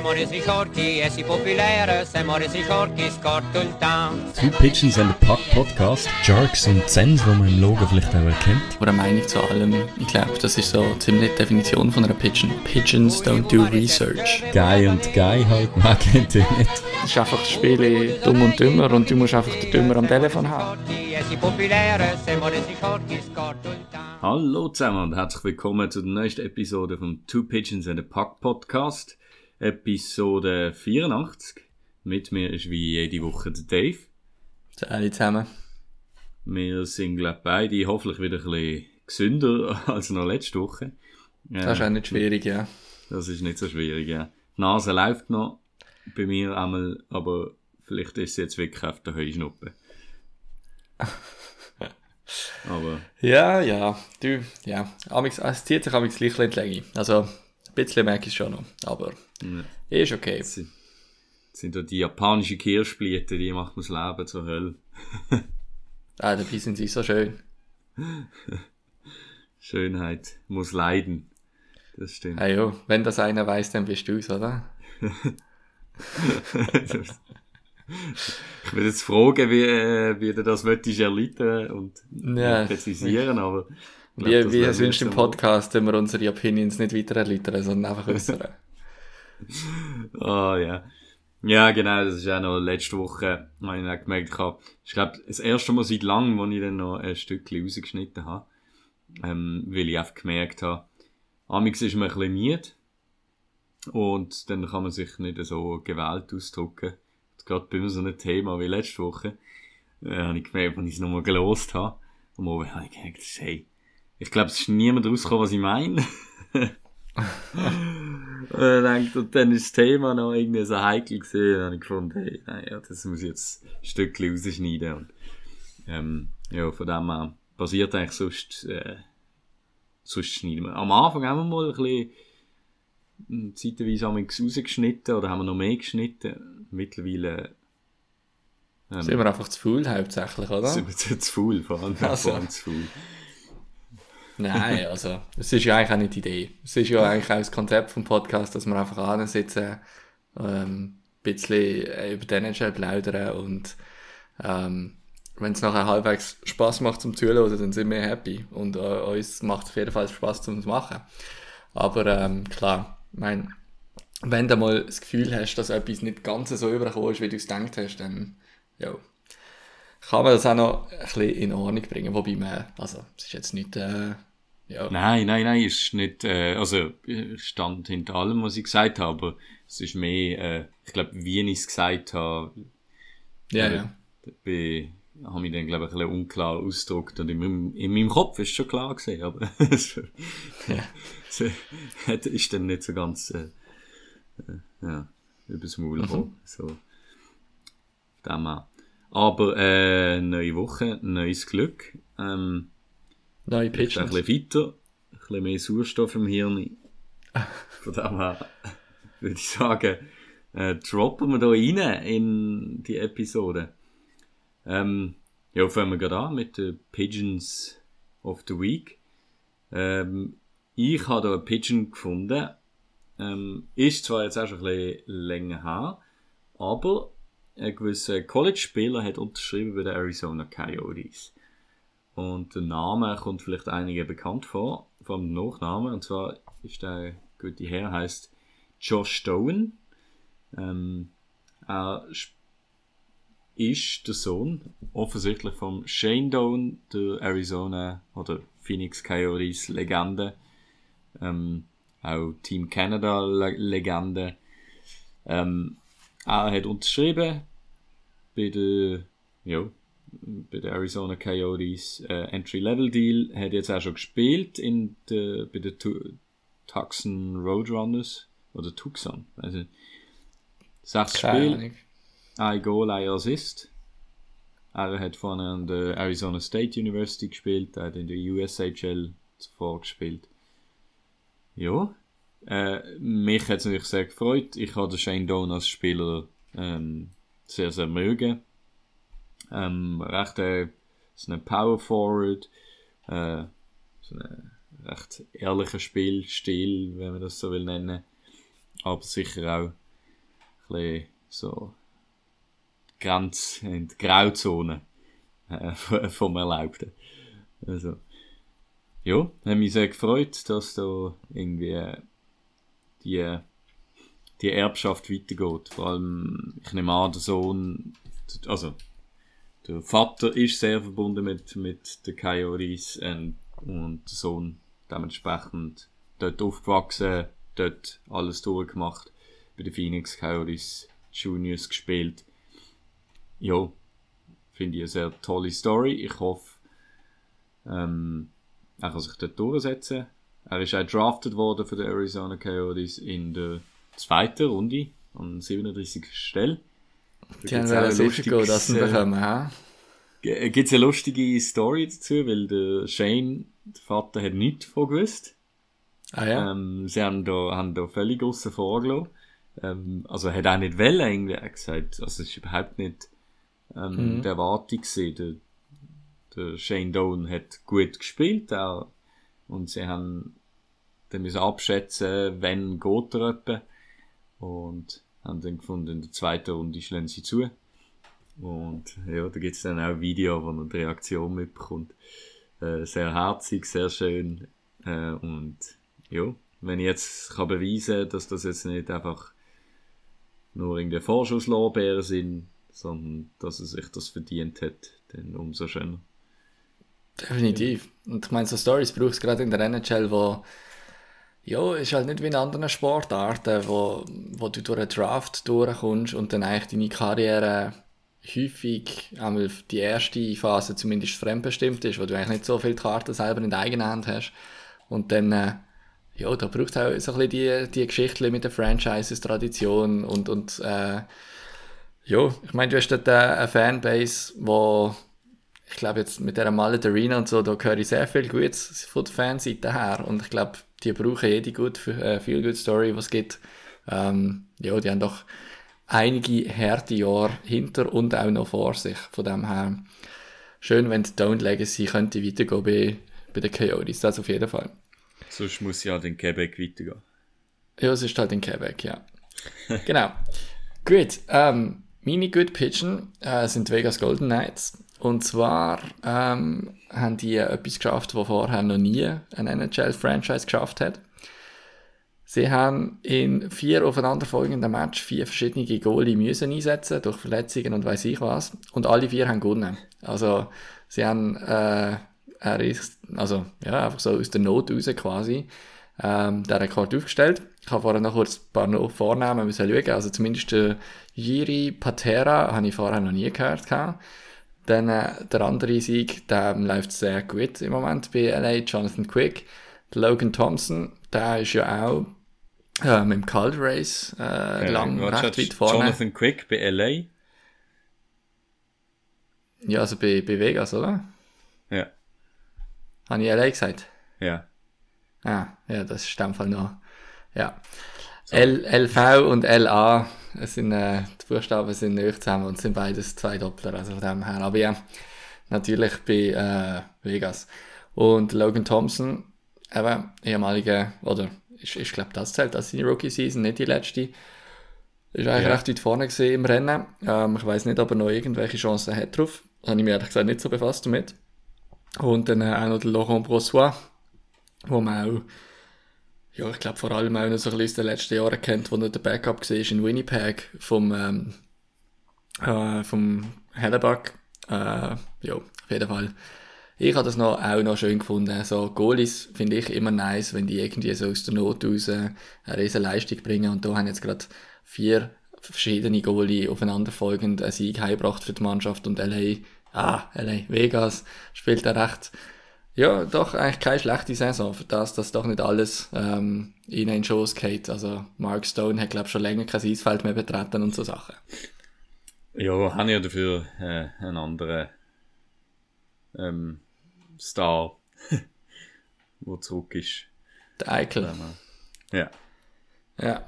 Forti e si popolare, siamo resi forti, scorto il town. Two Pigeons and a Puck Podcast. Jerks und Zens, die man im Logo vielleicht auch erkennt. Oder eine Meinung zu allem. Ich glaube, das ist so ziemlich die Definition von einer Pigeon. Pigeons don't do research. Guy und Guy halt, man kennt ihn nicht. Es ist einfach das Spiel dumm und dümmer und du musst einfach den Dümmer am Telefon haben. Hallo zusammen und herzlich willkommen zu der neuesten Episode vom Two Pigeons and a Puck Podcast. Episode 84. Mit mir ist wie jede Woche der Dave. Alle zusammen. Wir sind, glaube ich, beide hoffentlich wieder ein bisschen gesünder als noch letzte Woche. Das ist auch nicht schwierig, ja. Das ist nicht so schwierig, ja. Die Nase läuft noch bei mir einmal, aber vielleicht ist es jetzt wirklich auf der Heuschnuppe. aber Ja, ja. Du, ja. Amix, es zieht sich amix gleich in die Länge. Also, ein bisschen merke ich es schon noch. Aber, ja, ist okay. das sind, das sind da die japanischen Kirschblüten, die macht mir das Leben zur Hölle. Ah, dabei sind sie so schön. Schönheit muss leiden. Das stimmt. Ah ja, wenn das einer weiß, dann bist du's, oder? ich würde jetzt fragen, wie, äh, wie du das möchtest erläutern und Ja. präzisieren, aber glaub, Wie, wie sonst im Podcast, wenn wir unsere Opinions nicht weiter erläutern, sondern einfach äußern. Ah, ja. Ja, genau, das ist auch noch letzte Woche, habe ich auch gemerkt, habe, ich glaube, das erste Mal seit langem, wo ich dann noch ein Stückchen rausgeschnitten habe, ähm, weil ich einfach gemerkt habe, amix ist man ein bisschen müde und dann kann man sich nicht so gewählt ausdrücken. Gerade bei so einem Thema wie letzte Woche, äh, habe ich gemerkt, wenn ich es nochmal gelost habe, und oben habe ich gedacht, hey, ich glaube, es ist niemand rausgekommen, was ich meine. Und dann, und dann ist das Thema noch irgendwie so heikel gesehen. Dann habe ich gefunden, hey, naja, das muss ich jetzt ein Stückchen rausschneiden. Und, ähm, ja, von dem her passiert eigentlich sonst, äh, sonst schneiden wir. Am Anfang haben wir mal ein bisschen, hm, zeitweise haben wir es rausgeschnitten oder haben wir noch mehr geschnitten. Mittlerweile, ähm, Sind wir einfach zu faul, hauptsächlich, oder? sind wir zu, zu faul, vor allem, Also. vor allem zu faul. Nein, also, es ist ja eigentlich auch nicht die Idee. Es ist ja eigentlich auch das Konzept vom Podcast, dass wir einfach ansitzen, ähm, ein bisschen äh, über den NHL plaudern und, ähm, wenn es nachher halbwegs Spaß macht zum Zuhören, dann sind wir happy. Und äh, uns macht es auf jeden Fall Spaß zum Machen. Aber, ähm, klar, mein, wenn du mal das Gefühl hast, dass etwas nicht ganz so übergekommen ist, wie du es gedacht hast, dann, ja, kann man das auch noch ein bisschen in Ordnung bringen. Wobei man, also, es ist jetzt nicht, äh, ja, Nein, nein, nein, ist nicht, äh, also, ich stand hinter allem, was ich gesagt habe, aber es ist mehr, äh, ich glaube, wie ich es gesagt habe, ja, äh, ja. bin, habe mich dann, glaube ich, ein bisschen unklar ausgedrückt und in meinem, in meinem Kopf ist schon klar gewesen, aber es Ja. ist dann nicht so ganz, äh, äh, ja, übers Maul gekommen, so. Von dem her. Aber, äh, neue Woche, neues Glück, ähm, Neue Ist ein bisschen weiter, ein bisschen mehr Sauerstoff im Hirn. Von dem her würde ich sagen, äh, droppen wir da rein in die Episode. Ähm, ja, fangen wir gerade an mit den Pigeons of the Week. Ähm, ich habe da einen Pigeon gefunden. Ähm, ist zwar jetzt auch schon ein bisschen länger her, aber ein gewisser College-Spieler hat unterschrieben bei den Arizona Coyotes. Und der Name kommt vielleicht einigen bekannt vor, vom Nachnamen. Und zwar ist der gute Herr, heißt Josh Stone. Ähm, er ist der Sohn offensichtlich vom Shane Doan, der Arizona oder Phoenix Coyotes Legende. Ähm, auch Team Canada Le Legende. Ähm, er hat unterschrieben bei der, ja, bei den Arizona Coyotes äh, Entry-Level-Deal, hat jetzt auch schon gespielt in der, bei den Tu- Tucson Roadrunners oder Tucson. Also sechs Spiele, ein Goal, ein Assist. Er hat vorne an der Arizona State University gespielt, er hat in der USHL zuvor gespielt. Ja, äh, mich hat es natürlich sehr gefreut. Ich habe den Shane Doan als Spieler ähm, sehr, sehr mögen. Ähm, recht äh, so ein Power Forward, äh, so ein recht ehrlicher Spielstil, wenn man das so will nennen. Aber sicher auch bisschen so Grenz, in die Grauzone äh, vom Erlaubten. Also, ja, hat mich sehr gefreut, dass da irgendwie die, die Erbschaft weitergeht. Vor allem, ich nehme an, der Sohn, also der Vater ist sehr verbunden mit, mit den Coyotes und, und der Sohn dementsprechend dort aufgewachsen, dort alles durchgemacht, bei den Phoenix Coyotes Juniors gespielt. Ja, finde ich eine sehr tolle Story. Ich hoffe, ähm, er kann sich dort durchsetzen. Er ist auch drafted worden für die Arizona Coyotes in der zweiten Runde an 37. Stelle. Die haben sicher gehen, dass sie bekommen, ha? Gibt es eine lustige Story dazu, weil der Shane, der Vater, hat nichts davon gewusst. Ah ja? Ähm, sie haben da, haben da völlig aussen vorgelassen. Ähm, also er hat auch nicht wollen, irgendwie. Er hat gesagt, also es ist überhaupt nicht ähm, Mhm. die Erwartung gewesen. Der, der Shane Doan hat gut gespielt auch. Und sie haben dann müssen abschätzen, wenn geht er etwa. Und haben dann gefunden, in der zweiten Runde schlagen sie zu. Und ja, da gibt es dann auch ein Video, wo man die Reaktion mitbekommt. Äh, sehr herzig, sehr schön. Äh, und ja, wenn ich jetzt kann beweisen dass das jetzt nicht einfach nur irgendwie Vorschusslorbeeren sind, sondern dass er sich das verdient hat, dann umso schöner. Definitiv. Und ich meine, so Stories brauchst du gerade in der NHL, wo ja, ist halt nicht wie in anderen Sportarten, wo, wo du durch einen Draft durchkommst und dann eigentlich deine Karriere häufig, einmal die erste Phase zumindest fremdbestimmt ist, wo du eigentlich nicht so viele Karten selber in der eigenen Hand hast. Und dann, äh, ja, da braucht es auch so ein bisschen die, die Geschichte mit der Franchises, Tradition und, und äh, ja, ich meine, du hast dort äh, eine Fanbase, wo ich glaube jetzt mit der Mallet Arena und so, da höre ich sehr viel Gutes von der Fanseite her und ich glaube, die brauchen jede gut äh, viel good Story, was es gibt. Ähm, ja, die haben doch einige harte Jahre hinter und auch noch vor sich. Von dem her schön, wenn die Don't Legacy könnte weitergehen bei, bei den Coyotes, das auf jeden Fall. Sonst muss ja den Quebec weitergehen. Ja, es ist halt in Quebec, ja. genau. Gut, ähm, meine Good Pitchen äh, sind Vegas Golden Knights. Und zwar ähm, haben die etwas geschafft, was vorher noch nie ein NHL-Franchise geschafft hat. Sie haben in vier aufeinanderfolgenden Matches vier verschiedene Goalie müssen einsetzen, durch Verletzungen und weiß ich was. Und alle vier haben gewonnen. Also, sie haben, äh, er ist, also, ja, einfach so aus der Not raus quasi, ähm, den Rekord aufgestellt. Ich habe vorher noch kurz ein paar Vornamen schauen. Also, zumindest Jiri Patera habe ich vorher noch nie gehört. Gehabt. Dann äh, der andere Sieg, der läuft sehr gut im Moment bei LA, Jonathan Quick. Der Logan Thompson, der ist ja auch äh, mit dem Cold Race äh, lang warte, recht weit vorne. Jonathan Quick bei LA. Ja, also bei, bei Vegas, oder? Ja. Habe ich LA gesagt? Ja. Ah, ja, das ist in dem Fall noch. Ja. L, LV und LA, es sind, äh, die Buchstaben sind nicht zusammen und sind beides zwei Doppler, also von dem her. Aber ja, natürlich bei äh, Vegas. Und Logan Thompson, eben ehemaliger, oder ich, ich glaube, das zählt als seine Rookie-Season, nicht die letzte. Ist eigentlich Ja. recht weit vorne gesehen im Rennen. Ähm, ich weiß nicht, ob er noch irgendwelche Chancen hat drauf. Habe ich mir ehrlich gesagt nicht so befasst damit. Und dann äh, auch noch der Laurent Brossois, wo man auch, ja, ich glaube vor allem auch noch so ein bisschen aus den letzten Jahren kennt, wo er der Backup war in Winnipeg vom, ähm, äh, vom Hellebuck. Äh, ja, auf jeden Fall. Ich habe das noch, auch noch schön gefunden. So Goalies finde ich immer nice, wenn die irgendwie so aus der Not raus eine riesen Leistung bringen. Und da haben jetzt gerade vier verschiedene Goalie aufeinanderfolgend einen Sieg heimgebracht für die Mannschaft und LA, ah, LA, Vegas spielt da recht, ja, doch eigentlich keine schlechte Saison für das, dass doch nicht alles ähm, ihnen in den Schoß geht. Also Mark Stone hat glaube ich schon länger kein Eisfeld mehr betreten und so Sachen. Ja, haben ja dafür äh, einen anderen ähm, Star, wo zurück ist. Der Eichel. Ja. Ja.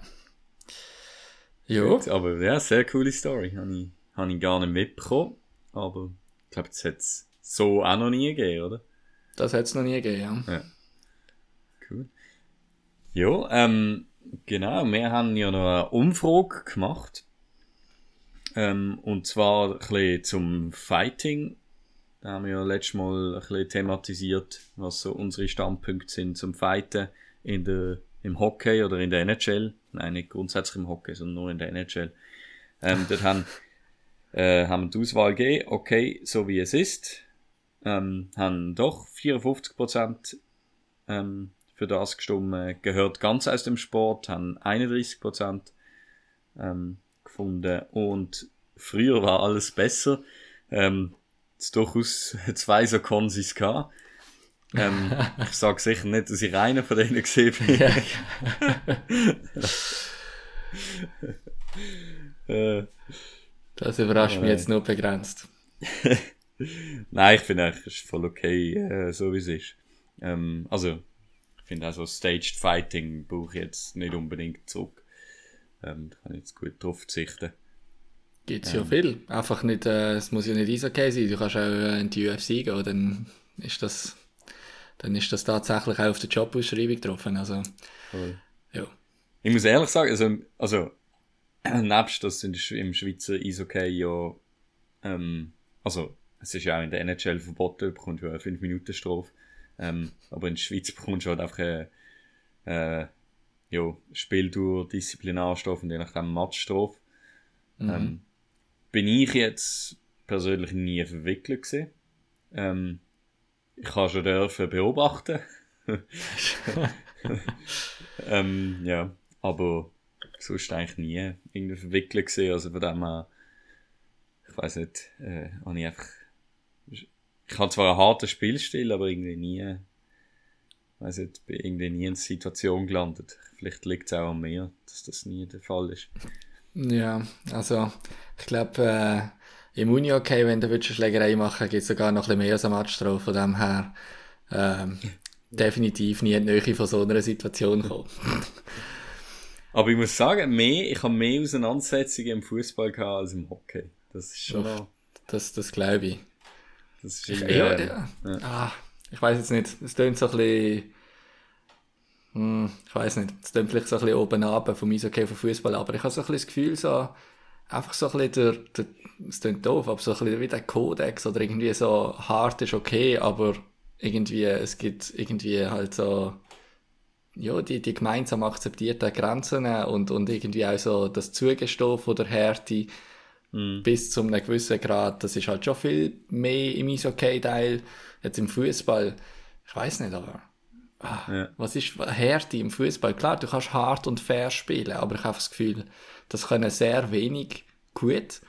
Jo. Aber ja, sehr coole Story. Habe ich, hab ich gar nicht mitbekommen. Aber ich glaube, das hat es so auch noch nie gegeben, oder? Das hat es noch nie gegeben, ja. Cool. Ja, ähm, genau. Wir haben ja noch eine Umfrage gemacht Ähm, und zwar ein bisschen zum Fighting. Da haben wir ja letztes Mal ein bisschen thematisiert, was so unsere Standpunkte sind zum Fighten in der, im Hockey oder in der NHL. Nein, nicht grundsätzlich im Hockey, sondern nur in der NHL. Ähm, dort haben, äh, haben wir die Auswahl gegeben, okay, so wie es ist. Ähm, haben doch 54% ähm, für das gestimmt, gehört ganz aus dem Sport, haben 31% ähm, gefunden und früher war alles besser. Ähm, es durchaus zwei so Konsis gehabt. Ähm, ich sage sicher nicht, dass ich einer von denen gesehen bin. äh, das überrascht äh, mich jetzt nur begrenzt. Nein, ich finde eigentlich, es ist voll okay, äh, so wie es ist. Ähm, also, ich finde auch so Staged Fighting brauche ich jetzt nicht unbedingt zurück. Ähm, da kann ich jetzt gut drauf verzichten. Gibt es ähm. ja viel. Einfach nicht, äh, es muss ja nicht Eishockey sein. Du kannst auch äh, in die UFC gehen, dann ist das, dann ist das tatsächlich auch auf der Jobausschreibung getroffen. Also, cool. ja. Ich muss ehrlich sagen, also, also nebst das im Schweizer Eishockey ja, ähm, also es ist ja auch in der NHL verboten, du bekommst ja eine 5 Minuten Strafe. Ähm, aber in der Schweiz bekommst du halt einfach eine, äh, ja, Spieldauer, Disziplinarstrafe und je nachdem Matchstrafe. Mhm. Ähm, bin ich jetzt persönlich nie verwickelt gewesen. Ähm, ich habe schon dürfen beobachten. ähm, ja, aber sonst eigentlich nie irgendwie verwickelt gesehen. Also von dem her, ich weiß nicht, äh, habe ich einfach ich habe zwar einen harten Spielstil, aber irgendwie nie, weiß nicht, bin irgendwie nie in einer Situation gelandet. Vielleicht liegt es auch an mir, dass das nie der Fall ist. Ja, also ich glaube, äh, im uni okay, wenn du eine Schlägerei machen gibt es sogar noch ein bisschen mehr als eine Matchstrafe. Von dem her ähm, definitiv nie in die Nähe von so einer Situation kommen. Aber ich muss sagen, mehr, ich habe mehr Auseinandersetzungen im Fußball gehabt als im Hockey. Das ist schon. Noch... Das, das glaube ich. Das ist ich, ja, ja. ja. Ah, ich weiß jetzt nicht. Es klingt so ein bisschen. Hm, ich weiß nicht. Es klingt vielleicht so ein bisschen oben ab vom Eishockey vom Fußball, aber ich habe so ein bisschen das Gefühl, so. Einfach so ein bisschen der, der es klingt doof, aber so ein bisschen wie der Kodex oder irgendwie so hart ist okay, aber irgendwie, es gibt irgendwie halt so, ja, die, die gemeinsam akzeptierten Grenzen und, und irgendwie auch so das Zugestehen von der Härte, mm. bis zu einem gewissen Grad. Das ist halt schon viel mehr im Eishockey-Teil. Jetzt im Fußball, ich weiß nicht, aber ah, ja. was ist Härte im Fußball? Klar, du kannst hart und fair spielen, aber ich habe das Gefühl, das können sehr wenig gut.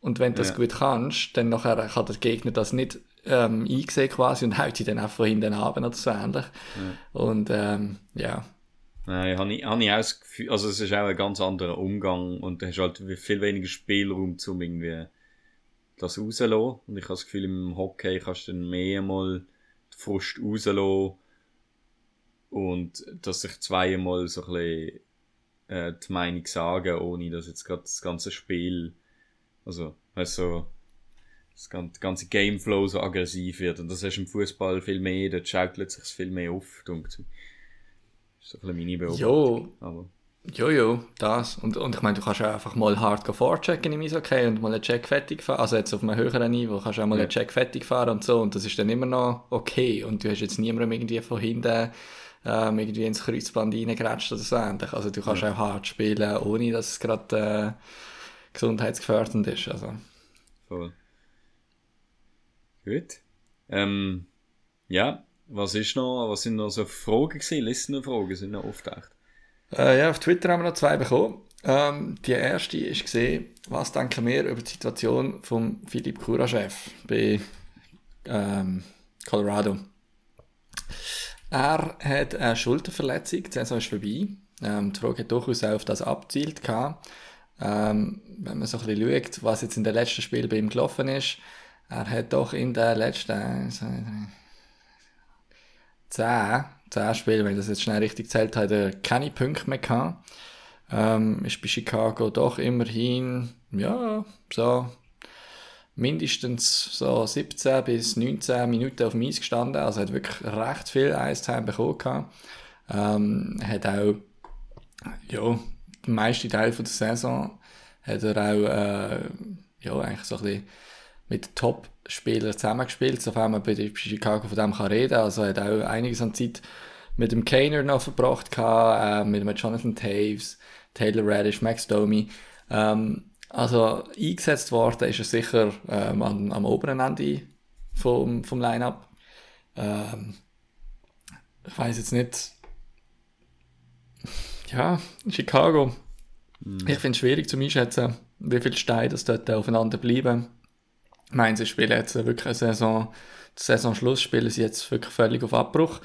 Und wenn du das ja. gut kannst, dann nachher kann der Gegner das nicht ähm, einsehen quasi und haut dich dann einfach von hinten ab oder so ähnlich. Ja. Und ähm, ja, Nein, habe ich, habe ich auch das Gefühl, also es ist auch ein ganz anderer Umgang und du hast halt viel weniger Spielraum, um irgendwie das rauszulassen. Und ich habe das Gefühl, im Hockey kannst du dann mehr mal die Frust rauslassen und dass sich zweimal so ein bisschen äh, die Meinung sagen, ohne dass jetzt gerade das ganze Spiel, also, weißt so, das ganze Gameflow so aggressiv wird. Und das hast du im Fußball viel mehr, dort schaukelt sich viel mehr auf, denkt ist so ein meine Beobachtung. Jo. Jo, jo, das. Und, und ich meine, du kannst ja einfach mal hart vorchecken im Eishockey und mal einen Check fertig fahren. Also jetzt auf einem höheren Niveau kannst du auch mal ja. einen Check fertig fahren und so. Und das ist dann immer noch okay. Und du hast jetzt niemandem irgendwie von hinten ähm, irgendwie ins Kreuzband reingeratscht oder so ähnlich. Also du kannst ja. auch hart spielen, ohne dass es gerade äh, gesundheitsgefährdend ist. Also. Voll. Gut. Ähm, ja, was ist noch, was sind noch so Fragen gewesen? Listener-Fragen sind noch auftaucht? Äh, ja, auf Twitter haben wir noch zwei bekommen. Ähm, die erste ist gesehen, was denken wir über die Situation von Philipp Kurachev bei ähm, Colorado? Er hat eine Schulterverletzung, die Saison ist vorbei. Ähm, die Frage hat durchaus auch auf das abzielt. Ähm, wenn man so ein bisschen schaut, was jetzt in den letzten Spielen bei ihm gelaufen ist, er hat doch in den letzten 10, 10 Spiele, wenn ich das jetzt schnell richtig zählt hat er keine Punkte mehr gehabt. Ähm, ist bei Chicago doch immerhin, ja, so mindestens so 17 bis 19 Minuten auf dem Eis gestanden, also hat wirklich recht viel Eiszeit bekommen gehabt. Ähm, hat auch, ja, den meisten Teil von der Saison hat er auch, äh, ja, eigentlich so ein bisschen mit Top-Spielern zusammengespielt, sofern man bei Chicago von dem kann reden. Also er hat auch einiges an Zeit mit dem Kaner noch verbracht, gehabt, äh, mit dem Jonathan Taves, Taylor Radish, Max Domi. Ähm, also eingesetzt worden ist er sicher ähm, am, am oberen Ende vom, vom Line-Up. Ähm, ich weiß jetzt nicht. Ja, Chicago. Mhm. Ich finde es schwierig zu einschätzen, wie viele Steine das dort aufeinander bleiben. Ich meine, sie spielen jetzt wirklich eine Saison, Saisonschluss spielen sie jetzt wirklich völlig auf Abbruch,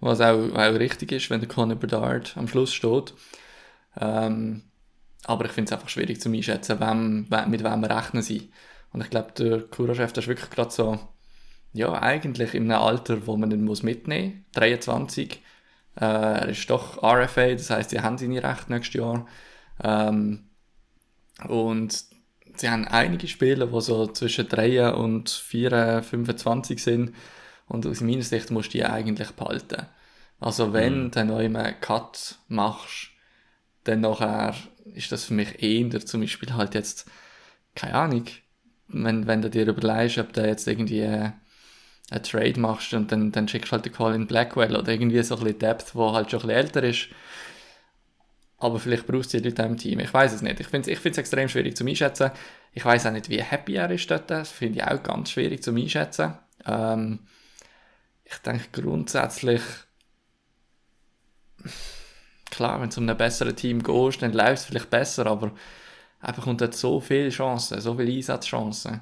was auch, auch richtig ist, wenn der Conor Bedard am Schluss steht. Ähm, aber ich finde es einfach schwierig zu einschätzen, wem, mit wem rechnen sie. Und ich glaube, der Kura-Chef, ist wirklich gerade so, ja, eigentlich in einem Alter, wo man ihn muss mitnehmen muss, 23. Äh, er ist doch RFA, das heißt, sie haben seine Rechte nächstes Jahr. Ähm, und sie haben einige Spieler, die so zwischen 3 und 4, 25 sind. Und aus meiner Sicht musst du die eigentlich behalten. Also wenn mhm. du einen Cut machst, dann nachher ist das für mich eher zum Beispiel halt jetzt, keine Ahnung, wenn, wenn du dir überlegst, ob du jetzt irgendwie äh, einen Trade machst und dann, dann schickst du halt den Colin Blackwell oder irgendwie so ein bisschen Depth, wo halt schon ein bisschen älter ist. Aber vielleicht brauchst du die Leute im Team. Ich weiß es nicht. Ich finde es extrem schwierig zu einschätzen. Ich weiß auch nicht, wie happy er ist dort. Das finde ich auch ganz schwierig zu einschätzen. Ähm, ich denke grundsätzlich, klar, wenn du zu einem besseren Team gehst, dann läuft es vielleicht besser, aber einfach unter so viele Chancen, so viele Einsatzchancen.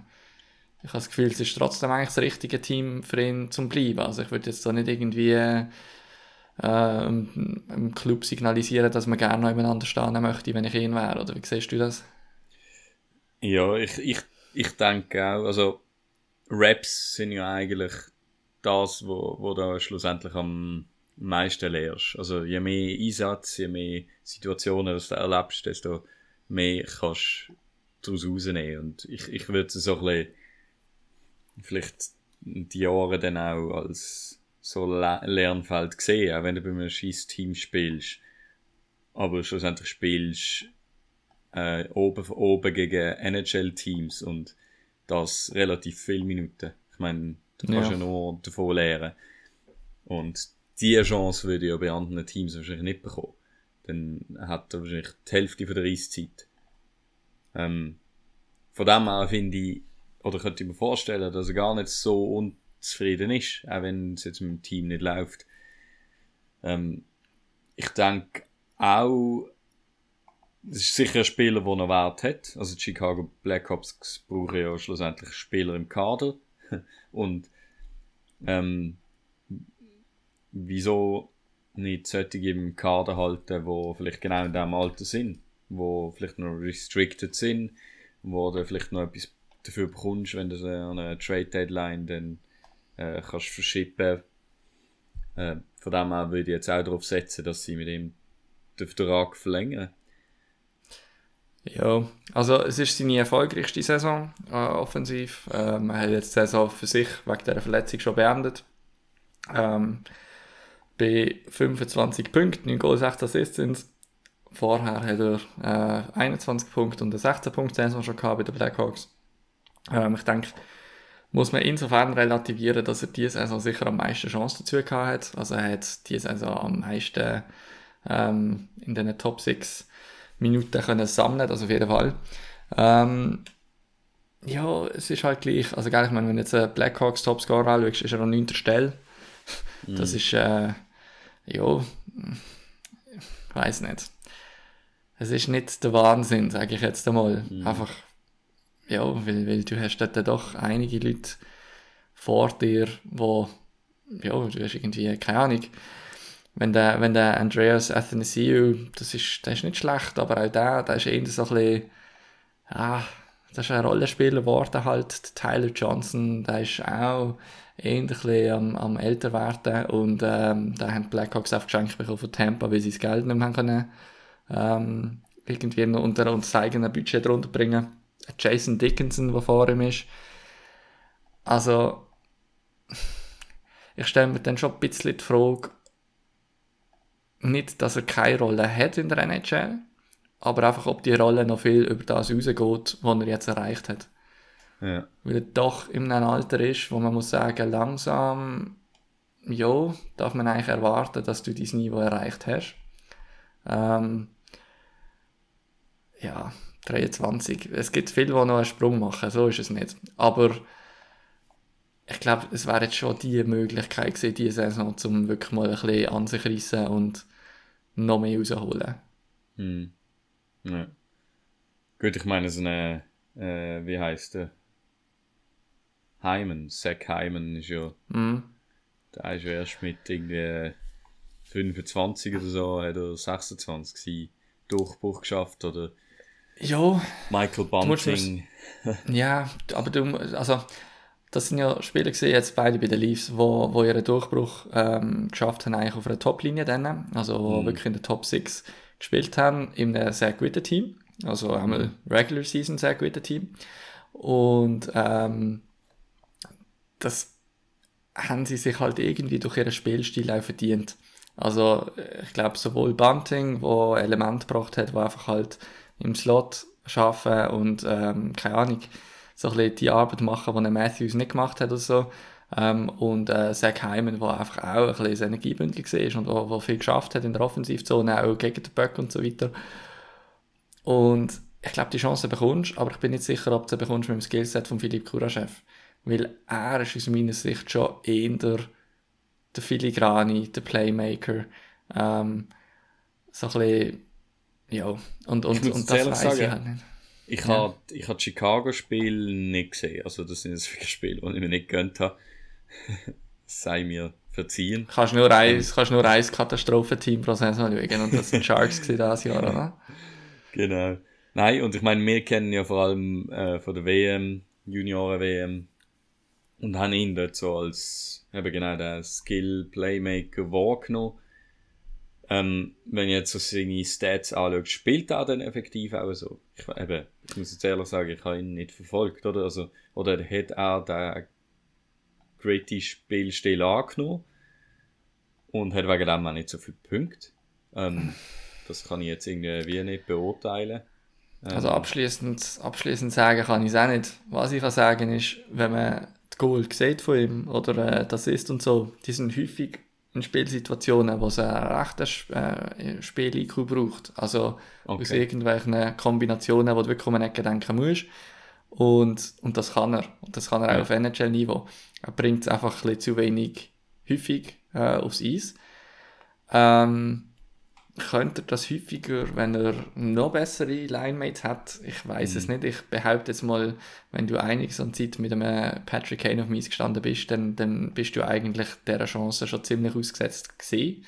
Ich habe das Gefühl, es ist trotzdem eigentlich das richtige Team für ihn zum Bleiben. Also ich würde jetzt da nicht irgendwie äh, Club signalisieren, dass man gerne nebeneinander stehen möchte, wenn ich ihn wäre. Oder wie siehst du das? Ja, ich, ich, ich denke auch, also Raps sind ja eigentlich das, wo, wo da schlussendlich am meisten lehrst. Also je mehr Einsatz, je mehr Situationen dass du erlebst, desto mehr kannst du daraus rausnehmen. Und ich, ich würde so ein bisschen, vielleicht die Jahre dann auch als so Lernfeld sehen, auch wenn du bei einem scheiß Team spielst. Aber schlussendlich spielst äh, oben, oben gegen NHL-Teams und das relativ viele Minuten. Ich meine, du kannst ja. ja nur davon lernen. Und diese Chance würde ich ja bei anderen Teams wahrscheinlich nicht bekommen. Dann hat er wahrscheinlich die Hälfte von der Eiszeit. Ähm, von dem her finde ich, oder könnte ich mir vorstellen, dass er gar nicht so unzufrieden ist, auch wenn es jetzt mit dem Team nicht läuft. Ähm, ich denke auch, das ist sicher ein Spieler, der noch Wert hat. Also die Chicago Blackhawks brauchen ja schlussendlich Spieler im Kader. Und ähm, wieso nicht solche im Kader halten, wo vielleicht genau in diesem Alter sind, wo vielleicht noch restricted sind, wo du vielleicht noch etwas dafür bekommst, wenn du an einer Trade Deadline dann äh, kannst verschippen. Äh, von dem her würde ich jetzt auch darauf setzen, dass sie mit ihm den Vertrag verlängern. Ja, also es ist seine erfolgreichste Saison äh, offensiv. Ähm, er hat jetzt die Saison für sich wegen dieser Verletzung schon beendet. Ähm, bei 25 Punkten, 9 Goals, 6 Assists sind Vorher hat er äh, 21 Punkte und eine 16 Punkte Saison schon gehabt bei den Blackhawks. Ähm, ich denke, muss man insofern relativieren, dass er diese Saison sicher am meisten Chancen dazu gehabt hat. Also er hat diese Saison am meisten ähm, in den Top 6 Minuten können sammeln, also auf jeden Fall. Ähm, ja, es ist halt gleich. Also, gell, ich meine, wenn du jetzt einen Blackhawks Topscorer anschaust, ist er an 9. Stelle. Das mm. ist, äh, ja, ich weiß nicht. Es ist nicht der Wahnsinn, sage ich jetzt einmal. Mhm. Einfach, ja, weil, weil du hast dort doch einige Leute vor dir, wo, ja, du hast irgendwie, keine Ahnung, wenn der, wenn der Andreas Athanasiou, das ist, der ist nicht schlecht, aber auch der, der ist eher so ein bisschen, ah, das ist ein Rollenspieler geworden halt, Tyler Johnson, der ist auch ähnlich am, am älter werden und ähm, da haben die Blackhawks einfach geschenkt bekommen von Tampa, weil sie das Geld nicht mehr können, ähm, irgendwie unter unser eigenes Budget drunter bringen. Jason Dickinson, der vor ihm ist. Also, ich stelle mir dann schon ein bisschen die Frage, nicht, dass er keine Rolle hat in der NHL, aber einfach, ob die Rolle noch viel über das rausgeht, was er jetzt erreicht hat. Ja. Weil er doch in einem Alter ist, wo man muss sagen, langsam, ja, darf man eigentlich erwarten, dass du dieses Niveau erreicht hast. Ähm, ja, 23. Es gibt viele, die noch einen Sprung machen, so ist es nicht. Aber ich glaube, es wäre jetzt schon die Möglichkeit gewesen, diese Saison, um wirklich mal ein bisschen an sich reissen und noch mehr rausholen. Hm. Ja. Gut, ich meine, so eine, äh, wie heißt der? Hyman, Zack Hyman ist ja, Mhm. der ist ja erst mit irgendwie 25 oder so, oder 26 gewesen, Durchbruch geschafft, oder Ja, Michael Bunting. Ja, aber du, also, das sind ja Spieler gewesen, jetzt beide bei den Leafs, wo, wo ihren Durchbruch ähm, geschafft haben, eigentlich auf einer Top-Linie dann, also wo wirklich in der Top 6 gespielt haben, in einem sehr guten Team, also einmal Regular Season sehr guten Team. Und ähm, das haben sie sich halt irgendwie durch ihren Spielstil auch verdient. Also ich glaube sowohl Bunting, wo Element gebracht hat, wo einfach halt im Slot schaffen und ähm, keine Ahnung, so ein bisschen die Arbeit machen, die ein Matthews nicht gemacht hat oder so. Ähm, und äh, Zach Hyman, der einfach auch ein bisschen das Energiebündel war und wo, viel geschafft hat in der Offensivzone, auch gegen den Böck und so weiter. Und ich glaube, die Chance bekommst, aber ich bin nicht sicher, ob du sie bekommst mit dem Skillset von Philipp Kuraschew. Weil er ist aus meiner Sicht schon eher der Filigrani, der Playmaker. Ähm, so ein bisschen, ja, und, und, Ich und das weiß ich sagen, halt nicht. Ich Ja. habe ich hab Chicago-Spiel nicht gesehen. Also, das sind jetzt wirklich Spiele, die ich mir nicht gönnt habe. Sei mir verziehen. Kannst nur ein, kannst nur ein Katastrophenteam pro Saison schauen und das sind Sharks dieses Jahr, oder? Genau. Nein, und ich meine, wir kennen ja vor allem äh, von der WM, Junioren-WM, und haben ihn dort so als eben genau der Skill-Playmaker wahrgenommen. Ähm, wenn jetzt so seine Stats anschaue, spielt er dann effektiv auch so? Ich, eben, ich muss jetzt ehrlich sagen, ich habe ihn nicht verfolgt, oder? Also, oder hat er den gritty Spielstil angenommen und hat wegen dem auch nicht so viele Punkte? Ähm, das kann ich jetzt irgendwie wie nicht beurteilen. Also abschließend, abschließend sagen kann ich es auch nicht. Was ich kann sagen ist, wenn man die Goal sieht von ihm oder äh, das ist und so, die sind häufig in Spielsituationen, wo es ein rechtes äh, Spiel-IQ braucht. Also aus Okay. irgendwelchen Kombinationen, wo du wirklich um eine Ecke denken musst. Und, und das kann er. Und das kann er auch Ja. auf NHL-Niveau. Er bringt es einfach ein bisschen zu wenig häufig äh, aufs Eis. Ähm, könnte er das häufiger, wenn er noch bessere Linemates hat? Ich weiß es nicht. Ich behaupte jetzt mal, wenn du einiges an Zeit mit einem Patrick Kane auf dem Eis gestanden bist, dann, dann bist du eigentlich dieser Chance schon ziemlich ausgesetzt gewesen.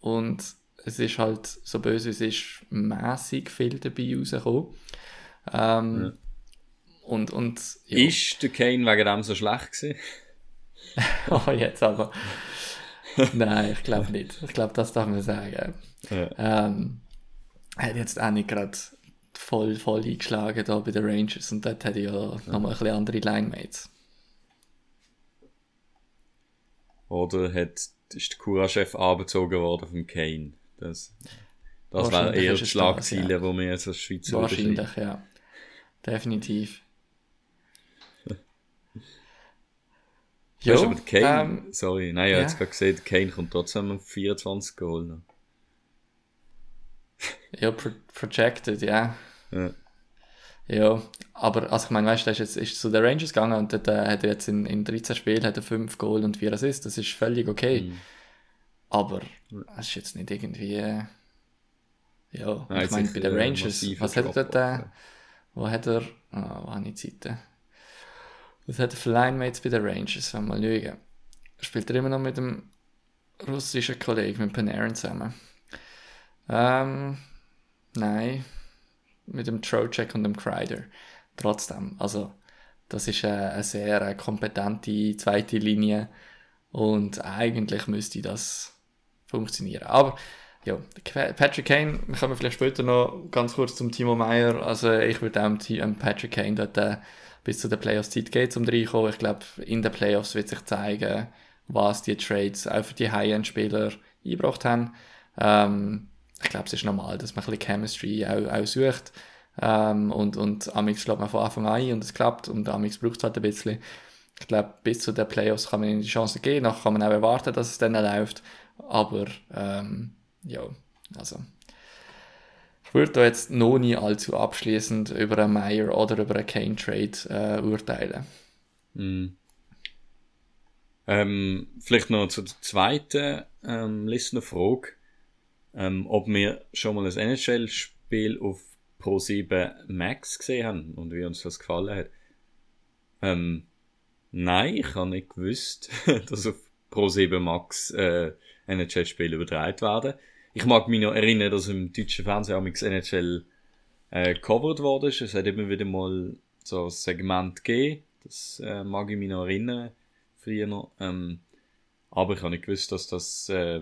Und es ist halt, so böse es ist, mäßig viel dabei rausgekommen. Ähm, Und, und ja. Ist der Kane wegen dem so schlecht gewesen? Oh, jetzt aber. Nein, ich glaube nicht. Ich glaube, das darf man sagen. Ja. Ähm, er hat jetzt auch nicht gerade voll, voll eingeschlagen da bei den Rangers und dort hat er ja nochmal ein bisschen andere Linemates. Oder hat, ist der Kura-Chef angezogen worden vom Kane? Das, das wäre eher die Schlagziele, das, die wir jetzt als Schweizer Wahrscheinlich, ja. Definitiv. Weißt du, aber Kane, ähm, sorry, nein, ich ja. habe jetzt gerade gesehen, Kane kommt trotzdem auf 24 Goal noch. ja, pro projected, ja. Ja. Ja, aber also ich meine, weißt du, ist jetzt ist zu den Rangers gegangen und dort, äh, hat er jetzt in, in 13 Spielen hat er 5 Goal und 4 Assists, das ist völlig okay. Mhm. Aber es ist jetzt nicht irgendwie. äh, Ja, Nein, ich meine, bei den Rangers, was hat er dort? Äh, wo hat er. Ah, wo habe ich Zeiten? Was hat er für Linemates bei den Rangers? Wenn wir mal schauen. Spielt er immer noch mit dem russischen Kollegen, mit Panarin zusammen? Ähm, nein. Mit dem Trocek und dem Kreider. Trotzdem, also, das ist eine, eine sehr äh, kompetente zweite Linie und eigentlich müsste das funktionieren. Aber ja, Patrick Kane, wir kommen vielleicht später noch ganz kurz zum Timo Meyer. Also ich würde dem dem Patrick Kane dort äh, bis zu der Playoffs Zeit geht um reinkommen. Ich glaube, in den Playoffs wird sich zeigen, was die Trades auch für die High-End-Spieler eingebracht haben. Ähm, ich glaube, es ist normal, dass man ein bisschen Chemistry auch, auch sucht. Ähm, und, und Amix schlägt man von Anfang an ein und es klappt und Amix braucht es halt ein bisschen. Ich glaube, bis zu den Playoffs kann man ihnen die Chance geben, nachher kann man auch erwarten, dass es dann läuft. Aber, ähm, ja, also. Würde da jetzt noch nie allzu abschließend über einen Meyer oder über einen Kane Trade äh, urteilen. Mm. Ähm, vielleicht noch zur zweiten ähm, Listener-Frage. Ähm, ob wir schon mal ein NHL-Spiel auf Pro7 Max gesehen haben und wie uns das gefallen hat. Ähm, nein, ich habe nicht gewusst, dass auf Pro7 Max äh, NHL-Spiele übertragen werden. Ich mag mich noch erinnern, dass im deutschen Fernsehen am NHL äh, covered worden ist. Es hat immer wieder mal so ein Segment gegeben. Das äh, mag ich mich noch erinnern früher noch. Ähm, aber ich habe nicht gewusst, dass das äh,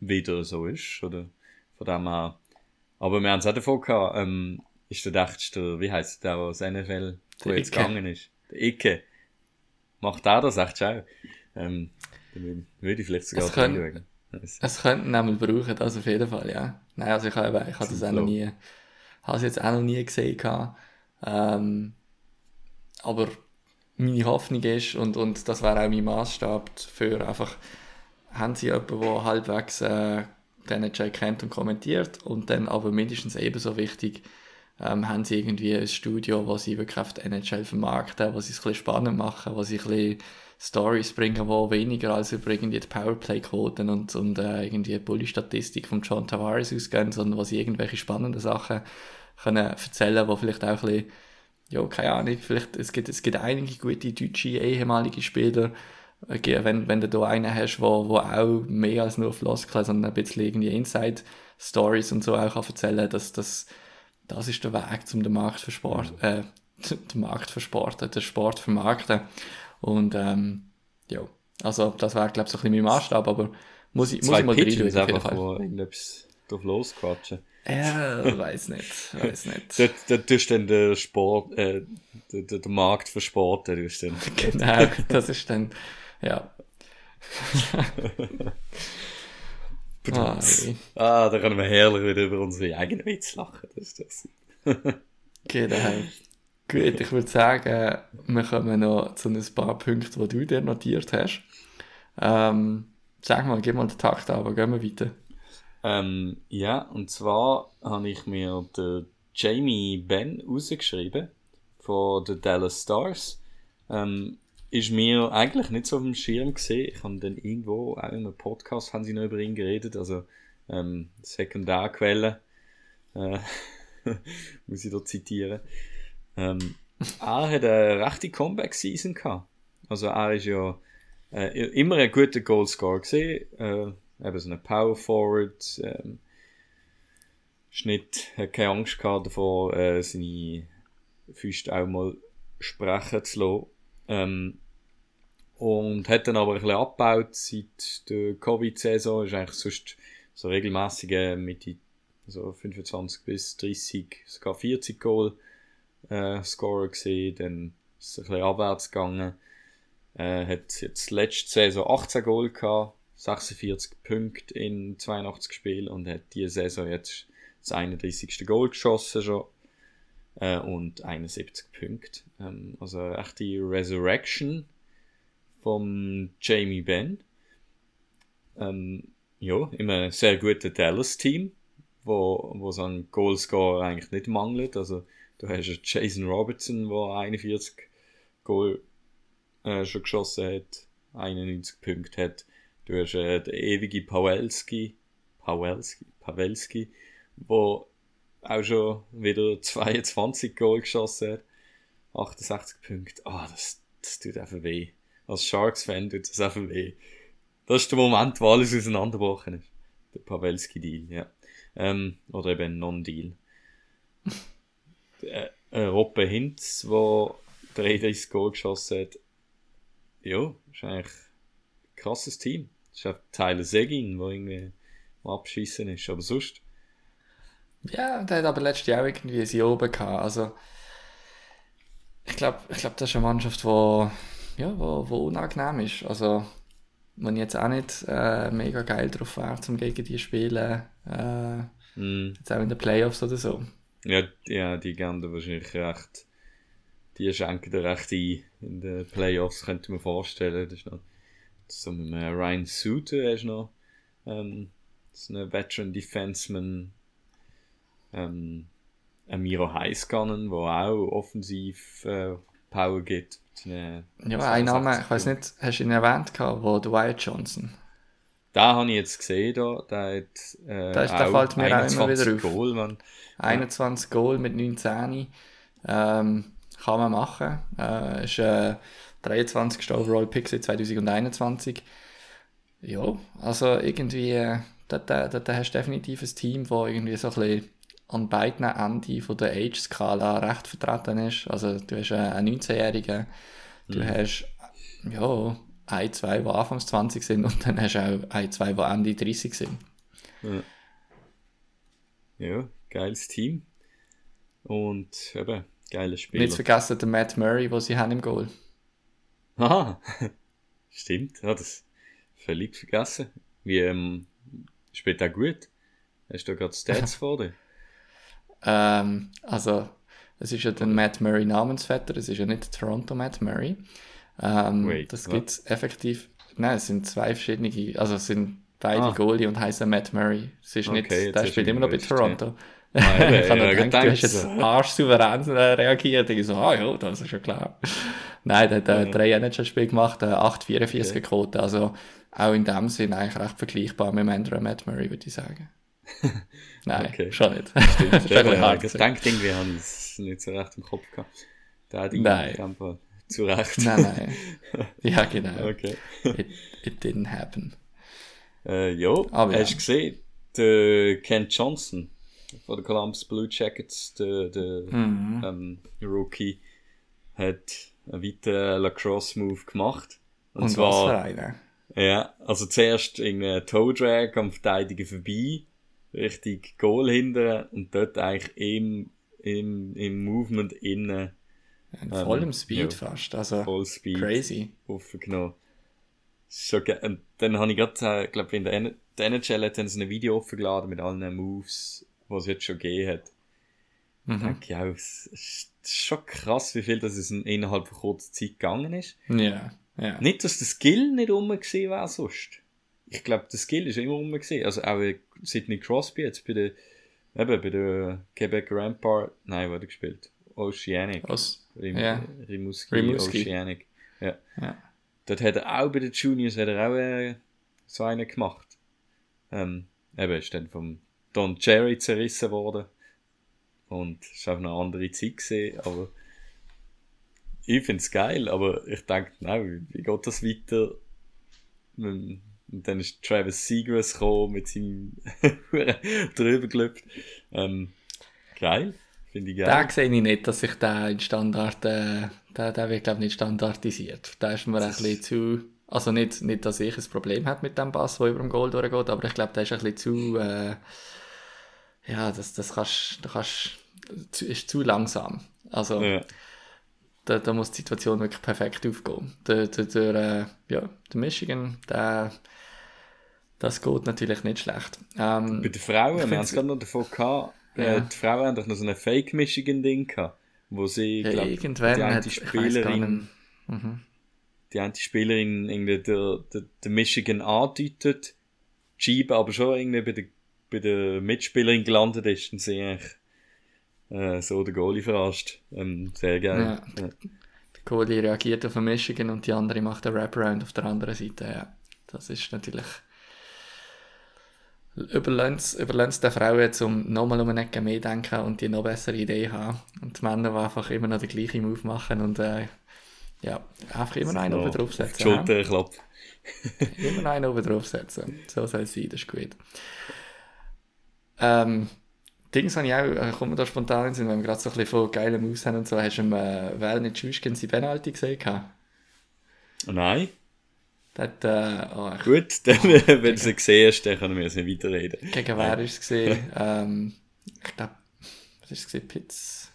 wieder so ist. Oder von dem her. Aber wir haben es auch davon gehabt, ähm, ist der Dächtste, wie heißt der, aus NFL, wo jetzt gegangen ist? Der Icke. Macht der das echt auch? Ähm, dann würde ich vielleicht sogar anschauen. Es könnten nämlich brauchen, das auf jeden Fall, ja. Nein, also ich habe, ich habe das auch noch nie, habe es jetzt auch noch nie gesehen gehabt. Ähm, aber meine Hoffnung ist, und, und das wäre auch mein Maßstab für einfach, haben sie jemanden, der halbwegs äh, den NHL kennt und kommentiert und dann aber mindestens ebenso wichtig, ähm, haben sie irgendwie ein Studio, wo sie wirklich auf die NHL vermarkten, wo sie es ein bisschen spannend machen, wo sie ein bisschen Stories bringen, wo weniger als über irgendwie die Powerplay-Quoten und, und äh, irgendwie die Bully-Statistik von John Tavares ausgehen, sondern wo sie irgendwelche spannenden Sachen können erzählen, wo vielleicht auch ein bisschen ja, keine Ahnung, vielleicht, es gibt, es gibt einige gute deutsche ehemalige Spieler, äh, wenn, wenn du da einen hast, wo, wo auch mehr als nur Floskeln, sondern ein bisschen irgendwie Inside-Stories und so auch kann erzählen, dass das, das ist der Weg, um den Markt für Sport, äh, den Markt für Sport, den Sport vermarkten. Und, ähm, ja, also, das wäre, glaube ich, so ein bisschen mein Maßstab, aber muss ich, muss ich mal jeden Fall. Wo irgendetwas drauf losquatschen. Ja, weiß nicht, weiß nicht. dort, dort tust dann der Sport, äh, der, der, Markt für Sport, der ist dann. genau, das ist dann, ja. Ah, ah, da können wir herrlich wieder über unsere eigenen Witz lachen, das ist das. genau. Gut, ich würde sagen, wir kommen noch zu ein paar Punkten, die du dir notiert hast. Ähm, sag mal, gib mal den Takt aber gehen wir weiter. Ähm, ja, und zwar habe ich mir den Jamie Benn rausgeschrieben von den Dallas Stars. Ähm, ist mir eigentlich nicht so auf dem Schirm gesehen. Ich habe dann irgendwo, auch in einem Podcast, haben sie noch über ihn geredet. Also, ähm, Sekundärquelle, äh, muss ich da zitieren. Ähm, er hat eine rechte Comeback-Season gehabt. Also, er ist ja äh, immer ein guter Goalscorer gesehen. Äh, eben so ein Power Forward. Ähm, Schnitt hat keine Angst gehabt davor, äh, seine Füße auch mal sprechen zu lassen. Ähm, und hat dann aber ein bisschen abgebaut seit der Covid-Saison. Ist eigentlich sonst so regelmäßige Mitte so 25 bis 30, sogar 40 Goal äh, Scorer gesehen. Dann ist es ein bisschen abwärts gegangen. Äh, hat jetzt letzte Saison 18 Goal gehabt 46 Punkte in 82 Spielen und hat diese Saison jetzt das 31. Goal geschossen schon äh, und 71 Punkte. Ähm, also echt die Resurrection vom Jamie Benn. Ähm, ja, immer sehr gutes Dallas-Team, wo, wo so ein eigentlich nicht mangelt. Also du hast Jason Robertson, der 41 Goal äh, schon geschossen hat, 91 Punkte hat. Du hast äh, den ewigen Pawelski, Pawelski, Pawelski, wo auch schon wieder 22 Goal geschossen hat. 68 Punkte. Ah, oh, das, das tut einfach weh. Als Sharks-Fan tut das einfach weh. Das ist der Moment, wo alles auseinanderbrochen ist. Der Pawelski-Deal, ja. Ähm, oder eben Non-Deal. äh, äh, Hinz, der 33 Goal geschossen hat. Ja, ist eigentlich ein krasses Team. Das ist auch Tyler Segin, der irgendwie Abschießen ist, aber sonst. Ja, der hat aber letztes Jahr irgendwie sie oben gehabt. Also, ich glaube, ich glaub, das ist eine Mannschaft, die ja, wo, wo unangenehm ist. Also, wo ich jetzt auch nicht äh, mega geil drauf war, um gegen die spielen. Äh, mm. Jetzt auch in den Playoffs oder so. Ja, ja die gehen da wahrscheinlich recht. Die schenken da recht ein in den Playoffs, könnte man vorstellen. Das ist noch so mit Ryan Suter, ist noch ähm, das ist ein Veteran Defenseman. Ähm, Amiro Heiskanen, der auch offensiv äh, Power gibt. Eine, ja, ein Name, ich weiß nicht, hast du ihn erwähnt, gehabt, wo Dwight Johnson? Da habe ich jetzt gesehen, da, der hat äh, da ist, der fällt mir auch immer wieder auf. Goal, man. 21 ja. Goal mit 19. Ähm, kann man machen. Äh, ist äh, 23. Overall Pick seit 2021. Ja, also irgendwie, äh, da, da, da, da hast du definitiv ein Team, das irgendwie so ein bisschen an beiden Enden von der Age-Skala recht vertreten ist. Also du hast einen 19-Jährigen, du mhm. hast ja, ein, zwei, die anfangs 20 sind und dann hast du auch ein, zwei, die Ende 30 sind. Ja, ja geiles Team. Und eben, geiles Spiel. Nicht vergessen den Matt Murray, den sie haben im Goal. Aha, stimmt, ja, das völlig vergessen. Wie ähm, spielt er gut? Hast du gerade Stats vor dir? Ähm, also, es ist ja der Matt Murray Namensvetter, es ist ja nicht Toronto Matt Murray. Ähm, Wait, das gibt es effektiv, nein, es sind zwei verschiedene, also es sind beide ah. Goalie und heißen Matt Murray. Es ist okay, nicht, der spielt immer noch bei Toronto. Ja. Ah, ich habe ja, gedacht, du hast jetzt arschsouverän reagiert. Ich so, ah ja, das ist ja klar. Nein, der hat äh, drei NHL-Spiele gemacht, äh, 8,44 okay. Quote. Also auch in dem Sinn eigentlich recht vergleichbar mit Andrew Matt Murray, würde ich sagen. Nein, okay. schon nicht. Stimmt, schon ja, hart gedacht, irgendwie habe ich es nicht so recht im Kopf gehabt. Da nein. einfach zu Recht. Nein, nein. Ja, genau. Okay. It, it didn't happen. Äh, ja, Aber hast du ja. gesehen, der Ken Johnson von den Columbus Blue Jackets, der, der mhm. ähm, Rookie, hat einen weiteren Lacrosse-Move gemacht. Und, Und zwar, was für einen? Ja, also zuerst in Toe Drag am Verteidiger vorbei richtig Goal hinter und dort eigentlich im, im, im Movement innen. In vollem ähm, Speed ja, fast, also voll Speed crazy. Aufgenommen. Schon und dann habe ich gerade, äh, glaube in der, N der NHL hat dann so ein Video aufgeladen mit allen Moves, was es jetzt schon gegeben hat. Mhm. Denke ich auch, es ist schon krass, wie viel das innerhalb von kurzer Zeit gegangen ist. Ja, ja. Nicht, dass der Skill nicht rum wäre sonst ich glaube, der Skill ist immer rum gesehen. Also auch Sidney Crosby jetzt bei der, eben bei der Quebec Rampart, nein, er gespielt? Oceanic. Aus, Rim, ja. Rimouski, Rimouski, Oceanic. Ja. ja. Dort hat er auch bei den Juniors hat er auch äh, so einen gemacht. Ähm, eben, ist dann vom Don Cherry zerrissen worden. Und war auch eine andere Zeit gesehen, aber ich finde es geil, aber ich denke, nein, wie geht das weiter? Und dann ist Travis Seagrass gekommen mit seinem drüber gelüpft. Ähm, geil. Finde ich geil. Da sehe ich nicht, dass sich der in Standard, äh, der, der wird glaube ich nicht standardisiert. Da ist mir das ein bisschen zu, also nicht, nicht, dass ich ein Problem habe mit dem Pass, der über dem Goal durchgeht, aber ich glaube, der ist ein bisschen zu, äh, ja, das, das kannst, du kannst, ist zu langsam. Also, ja. Da, da muss die Situation wirklich perfekt aufgehen. Der, der, der, äh, ja, der Michigan, der, das geht natürlich nicht schlecht. Ähm, Bei den Frauen, wir haben es gerade noch davon gehabt, äh, ja. die Frauen haben doch noch so ein Fake-Michigan-Ding gehabt, wo sie, ja, glaub, irgendwann die eine Spielerin, mhm. die eine Spielerin irgendwie der, der, der Michigan andeutet, Jeep aber schon irgendwie bei der, bei der Mitspielerin gelandet ist und sie eigentlich äh, so der Goalie verarscht. Ähm, sehr geil. Ja. Ja. Der Goalie reagiert auf den Michigan und die andere macht einen Wraparound auf der anderen Seite. Ja. Das ist natürlich überlässt es den Frauen jetzt, um nochmal um eine Ecke mehr denken und die noch bessere Idee haben. Und die Männer, die einfach immer noch den gleichen Move machen und äh, ja, einfach immer noch einen oben draufsetzen. Schulterklapp. immer noch einen oben draufsetzen. So soll es sein, das ist gut. Ähm, Dings habe ich auch, äh, kommt mir da spontan in wenn wir gerade so ein bisschen von geilen Moves haben und so, hast du im äh, Wellen Schuschken sein Penalty gesehen? Oh nein. Hat, äh, oh, Gut, dann, wenn du sie gesehen hast, dann können wir jetzt nicht weiterreden. Gegen wer ist es gesehen? ähm, ich glaube, was ist es gesehen? Pitts,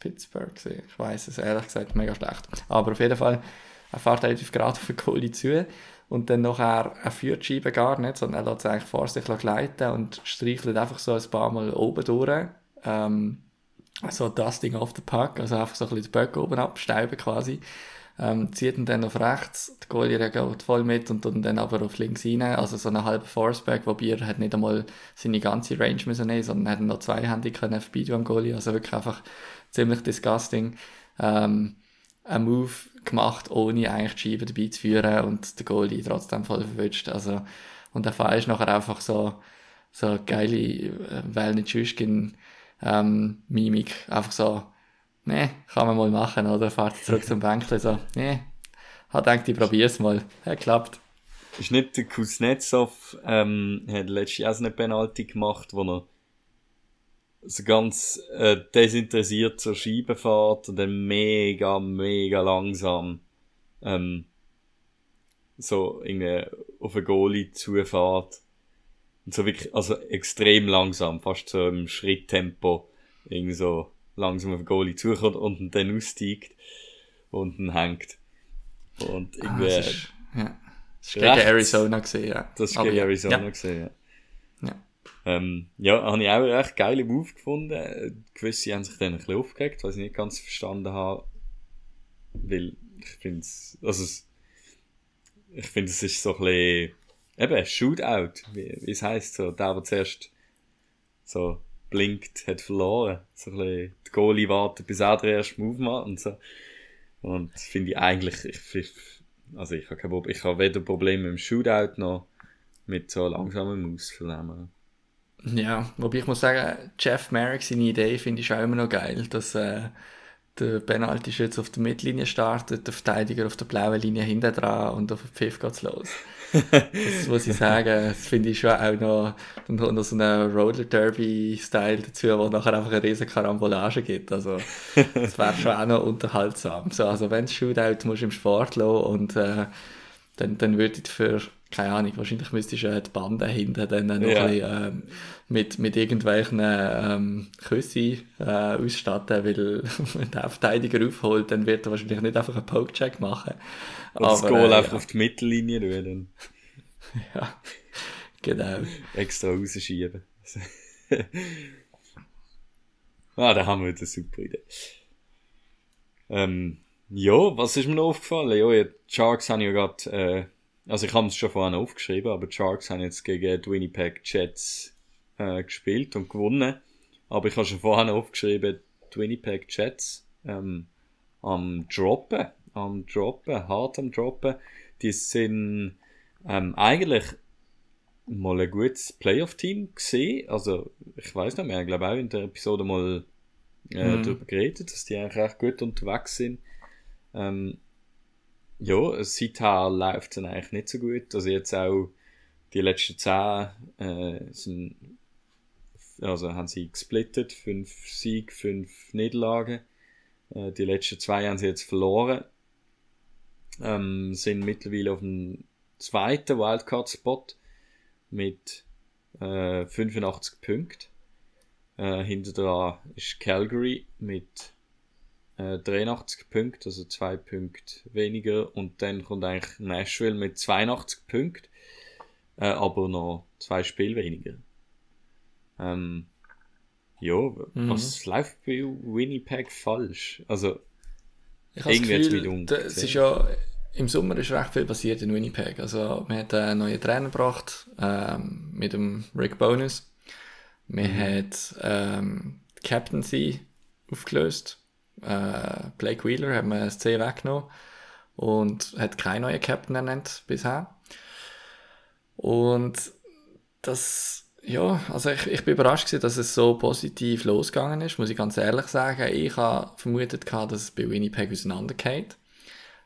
Pittsburgh gesehen. Ich weiß es ehrlich gesagt mega schlecht. Aber auf jeden Fall, er fährt relativ gerade auf den Kohle zu und dann nachher, er führt die Scheibe gar nicht, sondern er lässt eigentlich vor sich gleiten und streichelt einfach so ein paar Mal oben durch. Ähm, so Dusting off the Puck, also einfach so ein bisschen die Böcke oben abstauben quasi. Ähm, zieht ihn dann auf rechts, der Goalie geht voll mit und dann aber auf links rein, also so eine halbe Forceback, wobei er hat nicht einmal seine ganze Range müssen nehmen, sondern hat noch zweihändig können vorbei am Goalie, also wirklich einfach ziemlich disgusting. Ähm, ein Move gemacht, ohne eigentlich die Scheibe dabei zu führen und der Goalie trotzdem voll verwünscht. Also, und der Fall ist nachher einfach so, so geile, äh, weil nicht Schuschkin, ähm, Mimik. Einfach so, ne, kann man mal machen, oder? Fahrt zurück zum Bänkchen, so, ne, hat gedacht, ich probier's mal. Ja, klappt. Ist nicht der Kuznetsov, ähm, hat letztes Jahr auch eine Penalty gemacht, wo er so ganz äh, desinteressiert zur Scheibe fährt und dann mega, mega langsam ähm, so irgendwie auf einen Goalie zufährt. Und so wirklich, also extrem langsam, fast so im Schritttempo, irgendwie so langsam auf den Goalie zukommt und dann aussteigt und dann hängt. Und ah, irgendwie. Ah, das ist, ja. Das ist gegen Arizona gesehen, ja. Das ist gegen Arizona ja. gesehen, ja. Ähm, ja, habe ich auch einen recht geilen Move gefunden. Gewisse haben sich dann ein bisschen aufgeregt, was ich nicht ganz verstanden habe. Weil ich finde es, also es, ich finde es ist so ein bisschen, eben, Shootout, wie, es heisst, so, der, der zuerst so blinkt, hat verloren. So ein bisschen, die Goalie wartet, bis er den ersten Move macht und so. Und finde ich eigentlich, ich, also ich habe kein ich habe weder Probleme mit dem Shootout noch mit so langsamen Moves vernehmen. Ja, wobei ich muss sagen, Jeff Merrick, seine Idee finde ich auch immer noch geil, dass äh, der Penalty-Schütze auf der Mittellinie startet, der Verteidiger auf der blauen Linie hinten dran und auf den Pfiff geht's los. das muss ich sagen, das finde ich schon auch noch, dann kommt noch so einen Roller Derby-Style dazu, wo nachher einfach eine riesen Karambolage gibt. Also, das wäre schon auch noch unterhaltsam. So, also, wenn es Shootout musst du im Sport lassen und äh, dann, dann würde ich für keine Ahnung, wahrscheinlich müsstest du die Bande hinten dann noch ja. ein bisschen, ähm, mit, mit irgendwelchen ähm, Küsse äh, ausstatten, weil wenn der Verteidiger aufholt, dann wird er wahrscheinlich nicht einfach einen Pokecheck machen. Oder das Goal äh, einfach ja. auf die Mittellinie rühren. ja, genau. Extra rausschieben. ah, da haben wir eine super Idee. Ähm, ja, was ist mir noch aufgefallen? Ja, die Sharks haben ja gerade äh, also ich habe es schon vorhin aufgeschrieben, aber die Sharks haben jetzt gegen die Winnipeg Jets äh, gespielt und gewonnen. Aber ich habe schon vorhin aufgeschrieben, die Winnipeg Jets ähm, am Droppen, am Droppen, hart am Droppen. Die sind ähm, eigentlich mal ein gutes Playoff-Team gesehen. Also ich weiß nicht mehr, ich glaube auch in der Episode mal äh, mhm. darüber geredet, dass die eigentlich recht gut unterwegs sind. Ähm, ja, seither läuft es eigentlich nicht so gut. Also jetzt auch die letzten zehn äh, sind, also haben sie gesplittet, fünf Sieg, fünf Niederlagen. Äh, die letzten zwei haben sie jetzt verloren. Ähm, sind mittlerweile auf dem zweiten Wildcard-Spot mit äh, 85 Punkten. Äh, hinter dran ist Calgary mit äh, 83 Punkte, also zwei Punkte weniger. Und dann kommt eigentlich Nashville mit 82 Punkten, äh, aber noch zwei Spiele weniger. Ähm, ja, mhm. was läuft bei Winnipeg falsch? Also, ich irgendwie das Gefühl, es ist ja, im Sommer ist recht viel passiert in Winnipeg. Also, man hat einen neuen Trainer gebracht, ähm, mit dem Rick Bonus. Man mhm. hat ähm, Captaincy aufgelöst äh, Blake Wheeler hat man das C weggenommen und hat keinen neuen Captain ernannt bisher. Und das, ja, also ich, ich bin überrascht gewesen, dass es so positiv losgegangen ist, muss ich ganz ehrlich sagen. Ich habe vermutet gehabt, dass es bei Winnipeg auseinandergeht.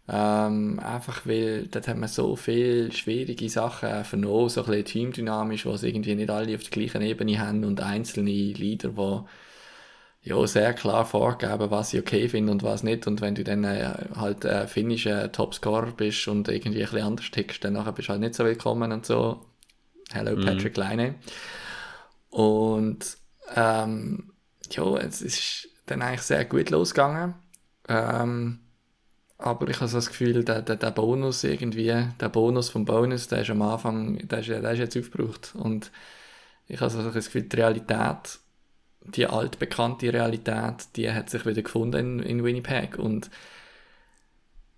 Ähm, einfach weil dort hat man so viele schwierige Sachen vernommen, so ein bisschen teamdynamisch, wo es irgendwie nicht alle auf der gleichen Ebene haben und einzelne Leader, die ja, sehr klar vorgeben, was ich okay finde und was nicht. Und wenn du dann äh, halt äh, finnischer Topscorer bist und irgendwie ein bisschen anders tickst, dann nachher bist du halt nicht so willkommen und so. Hello mhm. Patrick Leine. Und ähm, ja, es ist dann eigentlich sehr gut losgegangen. Ähm, aber ich habe so das Gefühl, der, der, der Bonus irgendwie, der Bonus vom Bonus, der ist am Anfang, der ist, der ist jetzt aufgebraucht. Und ich habe so das Gefühl, die Realität, die altbekannte Realität, die hat sich wieder gefunden in, in Winnipeg. Und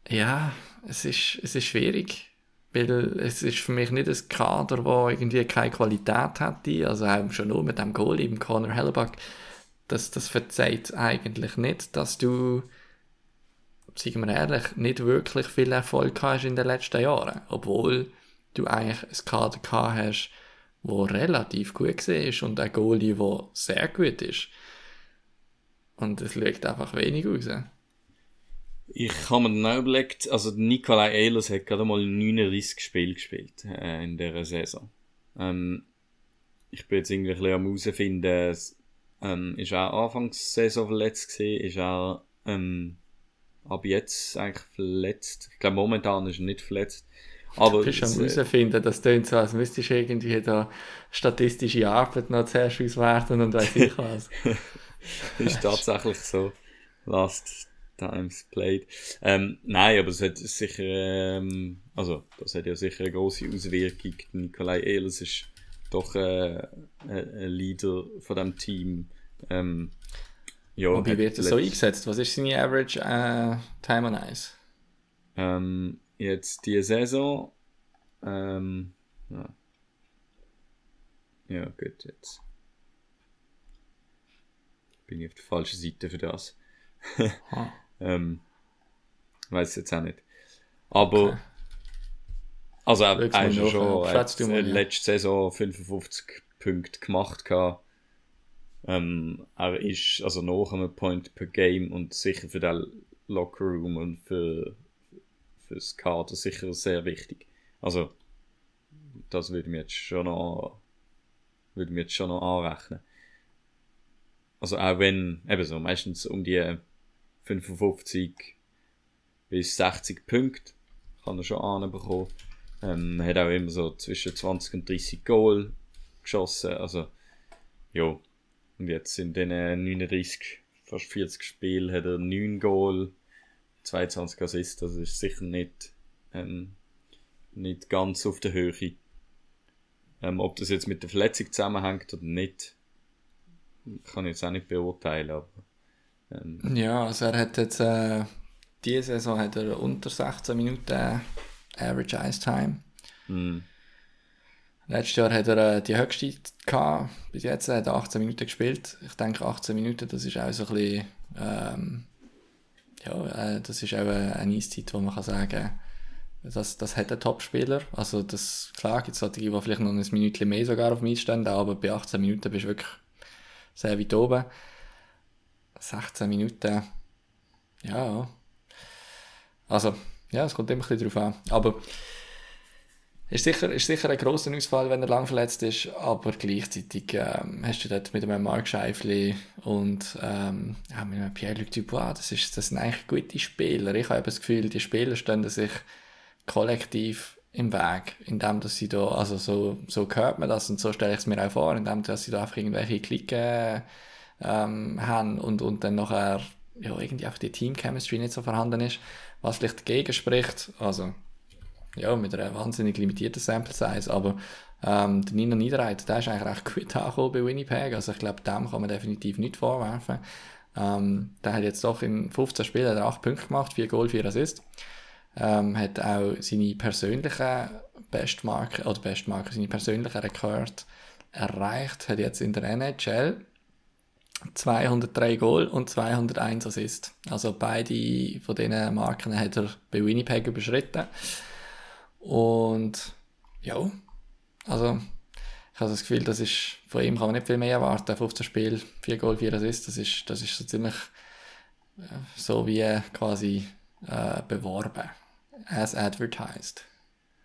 ja, es ist, es ist schwierig. Weil es ist für mich nicht ein Kader, das irgendwie keine Qualität hätte. Also auch schon nur mit dem Goal, im Conor Hellebuck. Das, das verzeiht eigentlich nicht, dass du sagen wir ehrlich, nicht wirklich viel Erfolg hast in den letzten Jahren. Obwohl du eigentlich ein Kader gehabt hast, wo relativ gut war und ein Goalie, der sehr gut ist. Und es liegt einfach wenig raus. Ich habe mir dann auch überlegt, also Nikolai Ehlers hat gerade mal 39 Spiele gespielt äh, in dieser Saison. Ähm, ich bin jetzt irgendwie ein bisschen am herausfinden, ähm, ist er Anfangssaison verletzt gewesen, ist er ähm, ab jetzt eigentlich verletzt. Ich glaube, momentan ist er nicht verletzt. Aber du bist am herausfinden, das tönt so, als müsstest du irgendwie da statistische Arbeit noch zuerst auswerten und weiß ich was. ist tatsächlich so. Last times played. Ähm, nein, aber es hat sicher, ähm, also, das hat ja sicher eine große Auswirkung. Nikolai Ehlers ist doch äh, ein Leader von dem Team. Ähm, ja, Und wie wird er so eingesetzt? Was ist seine Average äh, Time on Ice? Ähm, jetzt die Saison. Ähm, ja. ja, gut, jetzt. Bin ich auf der falschen Seite für das. ähm, weiß jetzt auch nicht. Aber. Okay. Also, er hat schon äh, letzte Saison 55 Punkte gemacht. Gehabt. Ähm, er ist also nach einem Point per Game und sicher für den Lockerroom und für fürs Kader sicher sehr wichtig. Also das würde mir jetzt schon noch würde mir jetzt schon noch anrechnen. Also auch wenn eben so meistens um die 55 bis 60 Punkte kann er schon anbekommen. Ähm, hat auch immer so zwischen 20 und 30 Goal geschossen. Also ja, und jetzt in den 39, fast 40 Spielen hat er 9 Goal, 22 Assists. Das ist sicher nicht, ähm, nicht ganz auf der Höhe. Ähm, ob das jetzt mit der Verletzung zusammenhängt oder nicht, kann ich jetzt auch nicht beurteilen. Aber, ähm, ja, also er hat jetzt, äh, diese Saison hat er unter 16 Minuten Average Ice Time. Mm. Letztes Jahr hat er äh, die höchste gehabt. Bis jetzt hat er 18 Minuten gespielt. Ich denke, 18 Minuten, das ist auch so ein bisschen, ähm, ja, äh, das ist auch eine, Eiszeit, wo man kann sagen das, das hat ein Top-Spieler. Also, das, klar gibt es solche, die vielleicht noch ein Minütchen mehr sogar auf dem Eis stehen, aber bei 18 Minuten bist du wirklich sehr weit oben. 16 Minuten, ja. Also, ja, es kommt immer ein bisschen drauf an. Aber ist sicher, ist sicher ein grosser Ausfall, wenn er lang verletzt ist, aber gleichzeitig ähm, hast du dort mit einem Mark Scheifli und ähm, ja, mit einem Pierre-Luc Dubois, das, ist, das sind eigentlich gute Spieler. Ich habe das Gefühl, die Spieler stehen sich kollektiv im Weg, indem dass sie da, also so, so hört man das und so stelle ich es mir auch vor, indem dass sie da einfach irgendwelche Klicken ähm, haben und, und dann nachher ja, irgendwie einfach die Team-Chemistry nicht so vorhanden ist, was vielleicht dagegen spricht, also ja, mit einer wahnsinnig limitierten Sample Size, aber ähm, der Nino Niederreit, der ist eigentlich recht gut angekommen bei Winnipeg, also ich glaube, dem kann man definitiv nicht vorwerfen. Ähm, der hat jetzt doch in 15 Spielen 8 Punkte gemacht, 4 Goal, 4 Assists. Ähm, hat auch seine persönlichen Bestmarke, oder Bestmarke, seine persönlichen Rekord erreicht, hat jetzt in der NHL 203 Goal und 201 Assists. Also beide von diesen Marken hat er bei Winnipeg überschritten. Und ja, also ich habe das Gefühl, das ist, von ihm kann man nicht viel mehr erwarten. 15 Spiele, 4 Goal, 4 Assists, das ist, das ist so ziemlich äh, so wie quasi äh, beworben. As advertised.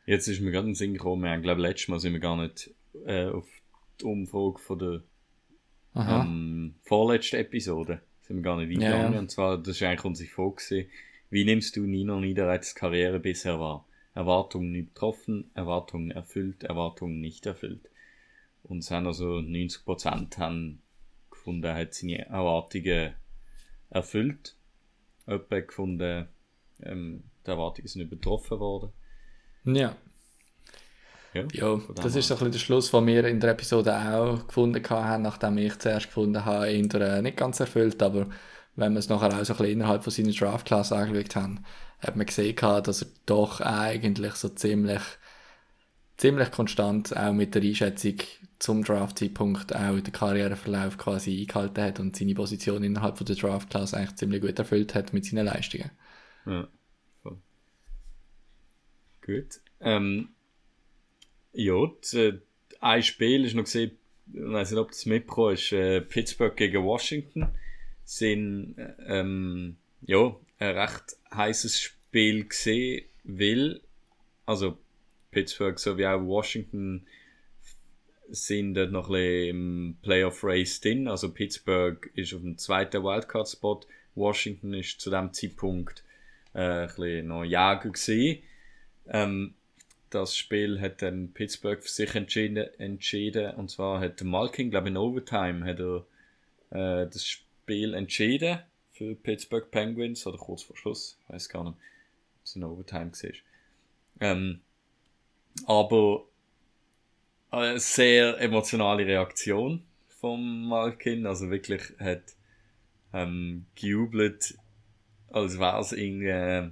Jetzt ist mir gerade ein Sinn gekommen, haben, glaube letztes Mal sind wir gar nicht äh, auf die Umfrage von der ähm, vorletzten Episode sind wir gar nicht eingegangen. Ja, ja. Und zwar, das war eigentlich unsere Frage, wie nimmst du Nino Niederreits Karriere bisher wahr? Erwartungen nicht getroffen, Erwartungen erfüllt, Erwartungen nicht erfüllt. Und es haben also 90% haben gefunden, er hat seine Erwartungen erfüllt. Jemand gefunden, ähm, die Erwartungen sind übertroffen worden. Ja. Ja, ja das ist so ein bisschen der Schluss, den wir in der Episode auch gefunden haben, nachdem ich zuerst gefunden habe, in der nicht ganz erfüllt, aber wenn wir es nachher auch so ein bisschen innerhalb von seiner Draft-Class angeschaut haben, hat man gesehen, dass er doch eigentlich so ziemlich, ziemlich konstant auch mit der Einschätzung zum Draft-Zeitpunkt auch den Karriereverlauf quasi eingehalten hat und seine Position innerhalb von der Draft-Class eigentlich ziemlich gut erfüllt hat mit seinen Leistungen. Ja, voll. Gut. Ähm, ja, äh, ein Spiel ist noch gesehen, ich weiß nicht, ob das mitbekommen ist, äh, Pittsburgh gegen Washington sind ähm, ja, ein recht heißes Spiel gesehen, weil also Pittsburgh sowie auch Washington sind dort noch ein bisschen im Playoff Race drin. Also Pittsburgh ist auf dem zweiten Wildcard-Spot. Washington ist zu dem Zeitpunkt äh, ein bisschen noch Jäger gewesen. Ähm, das Spiel hat dann Pittsburgh für sich entschieden, entschieden und zwar hat Malkin, glaube ich, in Overtime hat er äh, das Spiel entschieden für Pittsburgh Penguins oder kurz vor Schluss, ich weiß gar nicht, ob es in Overtime war. Ähm, aber eine sehr emotionale Reaktion von Malkin, also wirklich hat ähm, gejubelt, als wäre es in äh,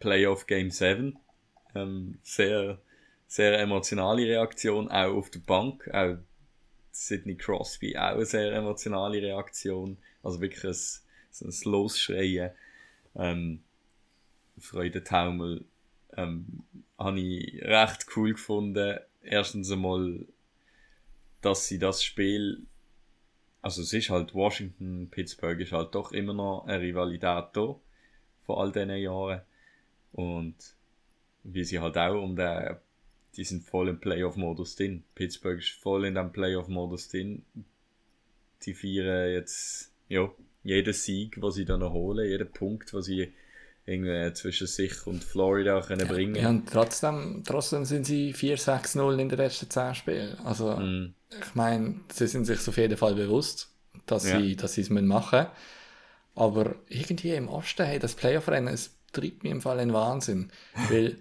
Playoff Game 7 ähm, sehr, sehr emotionale Reaktion, auch auf der Bank. Auch Sidney Crosby, auch eine sehr emotionale Reaktion. Also wirklich ein, so ein Losschreien. Ähm, Freudentaumel ähm, habe ich recht cool gefunden. Erstens einmal, dass sie das Spiel, also es ist halt Washington, Pittsburgh ist halt doch immer noch eine Rivalität da, von all diesen Jahren. Und wie sie halt auch um den, die sind voll im Playoff-Modus drin. Pittsburgh ist voll in dem Playoff-Modus drin. Die feiern jetzt, ja, jeden Sieg, was sie dann noch holen, jeden Punkt, was sie irgendwie zwischen sich und Florida können ja, bringen. Ja, und trotzdem, trotzdem sind sie 4-6-0 in den letzten 10 Spielen. Also, mm. ich meine, sie sind sich auf jeden Fall bewusst, dass ja. sie, dass es machen müssen. Aber irgendwie im Osten, hey, das Playoff-Rennen, es treibt mir im Fall in Wahnsinn. Weil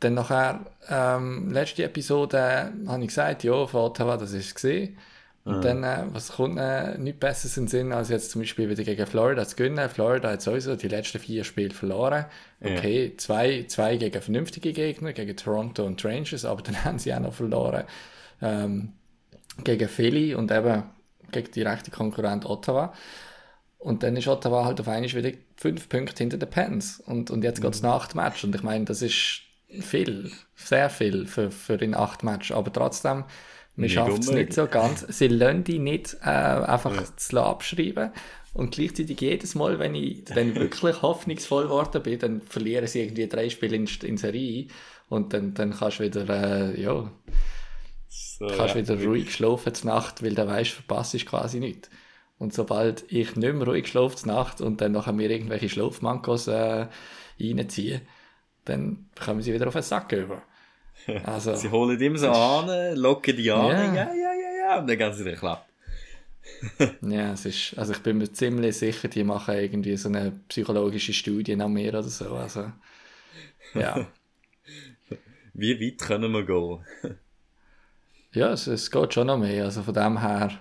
dann nachher, ähm, letzte Episode, habe ich gesagt, ja, von Ottawa, das ist gesehen. Und mhm. dann, äh, was kommt äh, nicht besser in den Sinn, als jetzt zum Beispiel wieder gegen Florida zu gewinnen. Florida hat sowieso die letzten vier Spiele verloren. Okay, ja. zwei, zwei gegen vernünftige Gegner, gegen Toronto und Rangers, aber dann haben sie auch noch verloren ähm, gegen Philly und eben gegen die rechte Konkurrent Ottawa. Und dann ist Ottawa halt auf einmal wieder fünf Punkte hinter den Pens. Und, und jetzt mhm. geht es nach dem Match. Und ich meine, das ist viel, sehr viel für, für in acht Match. Aber trotzdem, man schafft es nicht so ganz. Sie lassen die nicht äh, einfach ja. zu abschreiben. Und gleichzeitig jedes Mal, wenn ich dann wirklich hoffnungsvoll geworden bin, dann verlieren sie irgendwie drei Spiele in, in Serie. Und dann, dann kannst du wieder, äh, ja, so, kannst ja. wieder ruhig schlafen zur Nacht, weil du weißt, verpasst ist quasi nichts. Und sobald ich nicht mehr ruhig schlafe zur Nacht und dann nachher mir irgendwelche Schlafmankos äh, reinziehe, dann kommen sie wieder auf den Sack über. Also, sie holen immer so an, locken die an, ja, ja, ja, ja, ja, und dann geht es wieder klappen. ja, es ist, also ich bin mir ziemlich sicher, die machen irgendwie so eine psychologische Studie nach mir oder so, also, ja. Wie weit können wir gehen? ja, es, es geht schon noch mehr, also von dem her,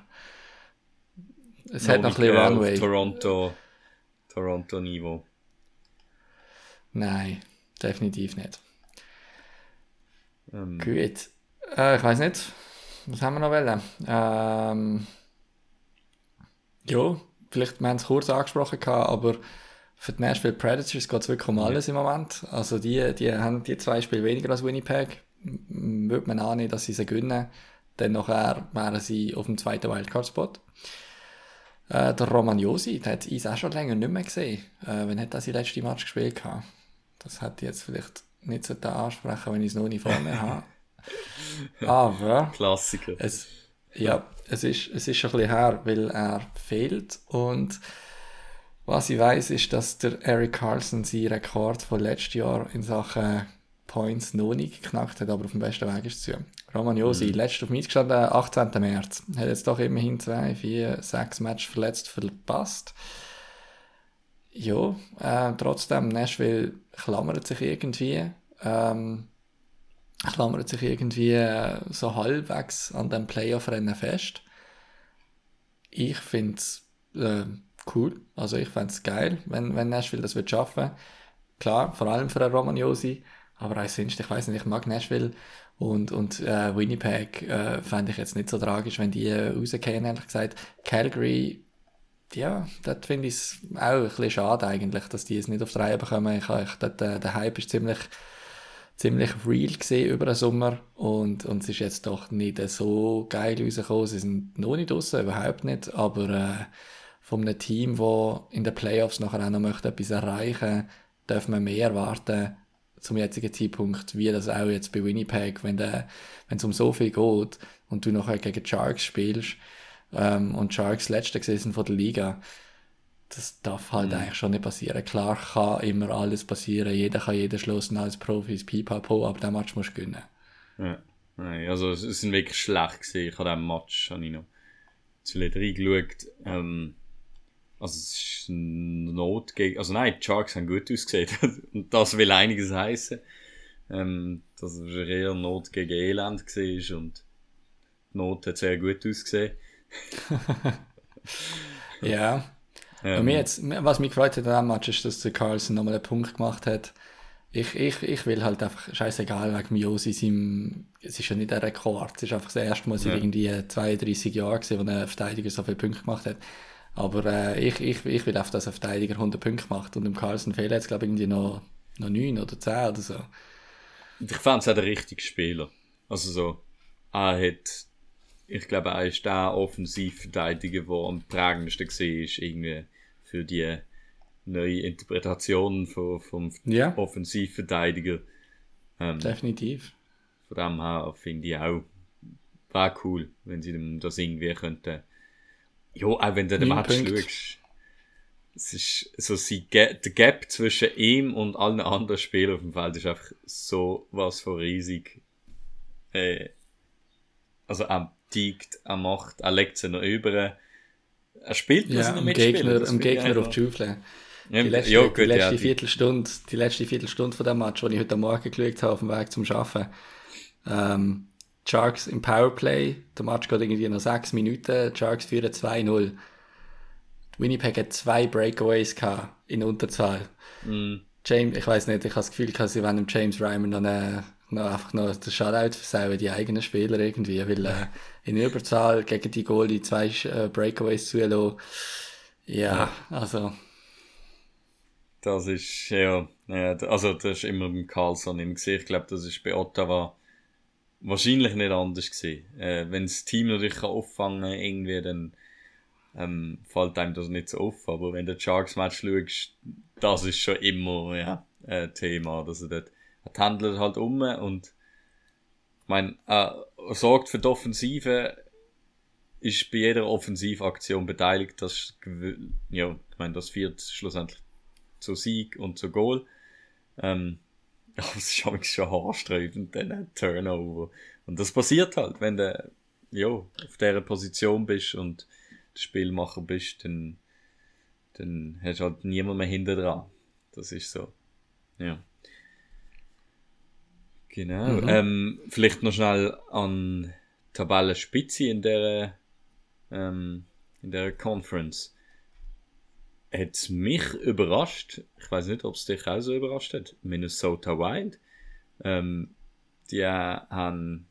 es no, hat noch ein bisschen Runway. Toronto, Toronto-Niveau. Nein, definitiv nicht. Ähm. Gut. Äh, ich weiß nicht, was haben wir noch wollen? Ähm, ja, vielleicht, wir haben es kurz angesprochen, aber für die Nashville Predators geht es wirklich um alles im Moment. Also die, die haben die zwei Spiele weniger als Winnipeg. Würde man annehmen, dass sie sie gewinnen. Dann nachher wären sie auf dem zweiten Wildcard-Spot. Äh, der Romagnosi, der hat uns auch schon länger nicht mehr gesehen. Äh, wann hat er sein letztes Match gespielt? Gehabt? Das ich jetzt vielleicht nicht so ansprechen, wenn ich es noch nicht vor mir habe. Aber. Klassiker. Es, ja, es ist, es ist ein bisschen her, weil er fehlt. Und was ich weiß, ist, dass der Eric Carlson seinen Rekord von letztes Jahr in Sachen Points noch nicht geknackt hat, aber auf dem besten Weg ist zu. Roman Josi, mhm. letztes auf mich gestanden, 18. März. Hat jetzt doch immerhin zwei, vier, sechs Matches verletzt verpasst ja, äh, trotzdem, Nashville klammert sich irgendwie, ähm, klammert sich irgendwie äh, so halbwegs an dem Playoff-Rennen fest. Ich finde es äh, cool, also ich fände es geil, wenn, wenn Nashville das wird schaffen. Klar, vor allem für einen Romagnosi, aber auch sonst, ich weiß nicht, ich mag Nashville und, und äh, Winnipeg äh, fände ich jetzt nicht so tragisch, wenn die äh, rausgehen, ehrlich gesagt. Calgary ja, dort finde ich es auch ein bisschen schade eigentlich, dass die es nicht auf die Reihe bekommen. Ich, ich, dort, äh, der Hype ist ziemlich, ziemlich real gesehen über den Sommer und, und es ist jetzt doch nicht so geil rausgekommen. Sie sind noch nicht draussen, überhaupt nicht, aber äh, von einem Team, das in den Playoffs nachher auch noch möchte etwas erreichen darf man mehr erwarten zum jetzigen Zeitpunkt, wie das auch jetzt bei Winnipeg, wenn es um so viel geht und du nachher gegen Sharks spielst, ähm, und Sharks letzte gewesen von der Liga. Das darf halt mhm. eigentlich schon nicht passieren. Klar kann immer alles passieren, jeder kann jeden schlossen als Profis, pipapo, aber den Match musst du gewinnen. Ja. Nein, also es sind wirklich schlecht gesehen. Ich habe den Match habe ich noch zu reingeschaut. Ähm, also es ist eine Not gegen, also nein, die Sharks haben gut ausgesehen. und das will einiges heißen. Ähm, dass es eher Not gegen Elend war und die Not hat sehr gut ausgesehen. ja. Ähm. Mir jetzt, was mich gefreut hat an Match ist, dass der Carlson nochmal einen Punkt gemacht hat. Ich, ich, ich will halt einfach, scheißegal, wegen Miosi, seinem, es ist ja nicht ein Rekord, es ist einfach das erste Mal seit ja. irgendwie 32 Jahren gewesen, wo ein Verteidiger so viele Punkte gemacht hat. Aber äh, ich, ich, ich will einfach, dass ein Verteidiger 100 Punkte macht und dem Carlson fehlen jetzt, glaube ich, irgendwie noch, noch 9 oder 10 oder so. Ich fand es auch der richtige Spieler. Also so, er hat ich glaube, er ist der Offensivverteidiger, der am prägendsten war, irgendwie für die neue Interpretation von, vom ja. Offensivverteidiger. Ähm, Definitiv. Von dem her finde ich auch, war cool, wenn sie das irgendwie könnten. Ja, auch wenn du den Match schaust. Es ist so, sie, der Gap zwischen ihm und allen anderen Spielern auf dem Feld ist einfach so was von riesig. Äh, also, ähm, steigt, er macht, er legt sie noch über. Er spielt ja, am Gegner, am Gegner auf die Schaufel. Die letzte, ja, gut, die, letzte ja, Viertelstunde, die letzte Viertelstunde von dem Match, den ich heute Morgen geschaut habe, auf dem Weg zum Arbeiten. Ähm, Sharks im Powerplay, der Match geht irgendwie noch 6 Minuten, Sharks führen 2-0. Winnipeg hat zwei Breakaways gehabt in Unterzahl. Mm. James, ich weiß nicht, ich habe das Gefühl, sie wenn James Ryman noch eine noch einfach noch den Shoutout versauen, die eigenen Spieler irgendwie, weil äh, in Überzahl gegen die Goalie zwei äh, Breakaways zulassen. Ja, also. Das ist, ja, ja, also das ist immer beim Carlson im Gesicht. Ich glaube, das ist bei Ottawa wahrscheinlich nicht anders gewesen. Äh, wenn das Team natürlich kann auffangen irgendwie, dann ähm, fällt einem das nicht so auf. Aber wenn du Sharks Match schaust, das ist schon immer ja, ein Thema, dass er dort er handelt halt um und ich meine, er sorgt für die Offensive, ist bei jeder Offensivaktion beteiligt, das, ja, ich meine, das führt schlussendlich zu Sieg und zu Goal. Ähm, aber es ist schon haarsträubend, dann Turnover. Und das passiert halt, wenn du ja, auf dieser Position bist und Spielmacher bist, dann, dann hast du halt niemand mehr hinter dran. Das ist so. Ja. Genau. Mhm. Ähm, vielleicht noch schnell an Tabellenspitze in der ähm, in der Conference. Hat mich überrascht. Ich weiß nicht, ob es dich auch so überrascht hat. Minnesota Wild. Ähm, die haben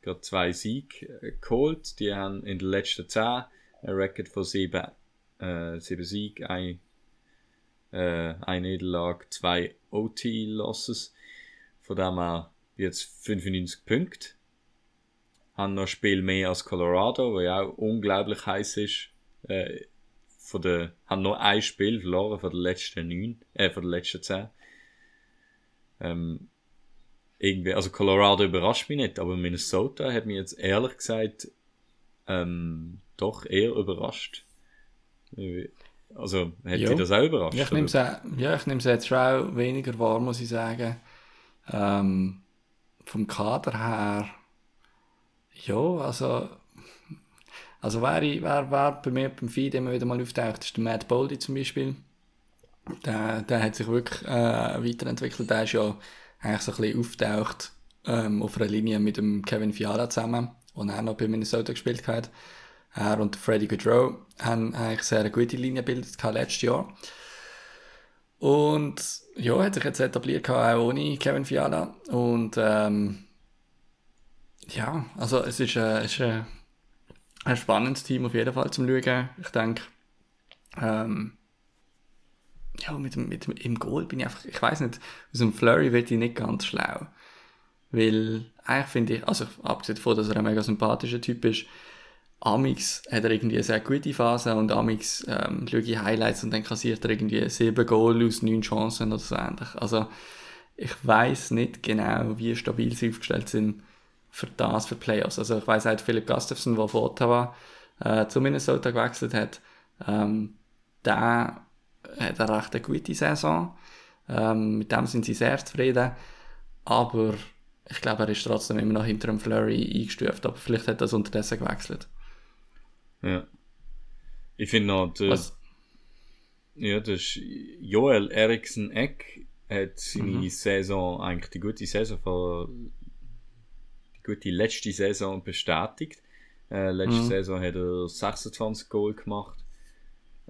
gerade zwei Siege äh, geholt. Die haben in den letzten zehn ein Record von sieben, äh, sieben Siegen, ein, äh, eine Niederlage, zwei OT-Losses. Von dem her jetzt 95 Punkte. Haben noch ein Spiel mehr als Colorado, wo ja auch unglaublich heiß ist. Äh, von der, haben noch ein Spiel verloren von den letzten neun, äh, von den letzten zehn. Ähm, irgendwie, also Colorado überrascht mich nicht, aber Minnesota hat mich jetzt ehrlich gesagt ähm, doch eher überrascht. Also, hätte ja. das auch überrascht? Ja, ich nehme es ja, jetzt auch weniger wahr, muss ich sagen. Ähm, vom Kader her, ja, also, also wer, wer, wer bei mir beim Feed immer wieder mal auftaucht, ist der Matt Boldy zum Beispiel. Der, der hat sich wirklich äh, weiterentwickelt. Der ist ja eigentlich so ein bisschen auftaucht ähm, auf einer Linie mit dem Kevin Fiala zusammen, und er noch bei Minnesota gespielt hat. Er und Freddie Gaudreau haben eigentlich sehr eine gute Linie gebildet letztes Jahr. Und ja, hat sich jetzt etabliert, auch ohne Kevin Fiala. Und ähm, ja, also es ist, äh, ist äh, ein spannendes Team auf jeden Fall zum Schauen. Ich denke, ähm, ja, mit mit im Goal bin ich einfach, ich weiß nicht, aus dem Flurry wird ich nicht ganz schlau. Weil, eigentlich finde ich, also abgesehen davon, dass er ein mega sympathischer Typ ist, Amix hat er irgendwie eine sehr gute Phase und Amix ähm, schaue ich Highlights und dann kassiert er irgendwie sieben Goal aus neun Chancen oder so ähnlich. Also ich weiß nicht genau, wie stabil sie aufgestellt sind für das, für Playoffs. Also ich weiß halt Philipp Gustafsson, der von Ottawa äh, zu Minnesota gewechselt hat, ähm, der hat eine recht gute Saison. Ähm, mit dem sind sie sehr zufrieden. Aber ich glaube, er ist trotzdem immer noch hinter dem Flurry eingestuft. Aber vielleicht hat er das unterdessen gewechselt. Ja. Ich finde noch, der, ja, das Joel Eriksen Eck hat seine mhm. Saison, eigentlich die gute Saison von, die gute letzte Saison bestätigt. Äh, letzte mhm. Saison hat er 26 Goal gemacht.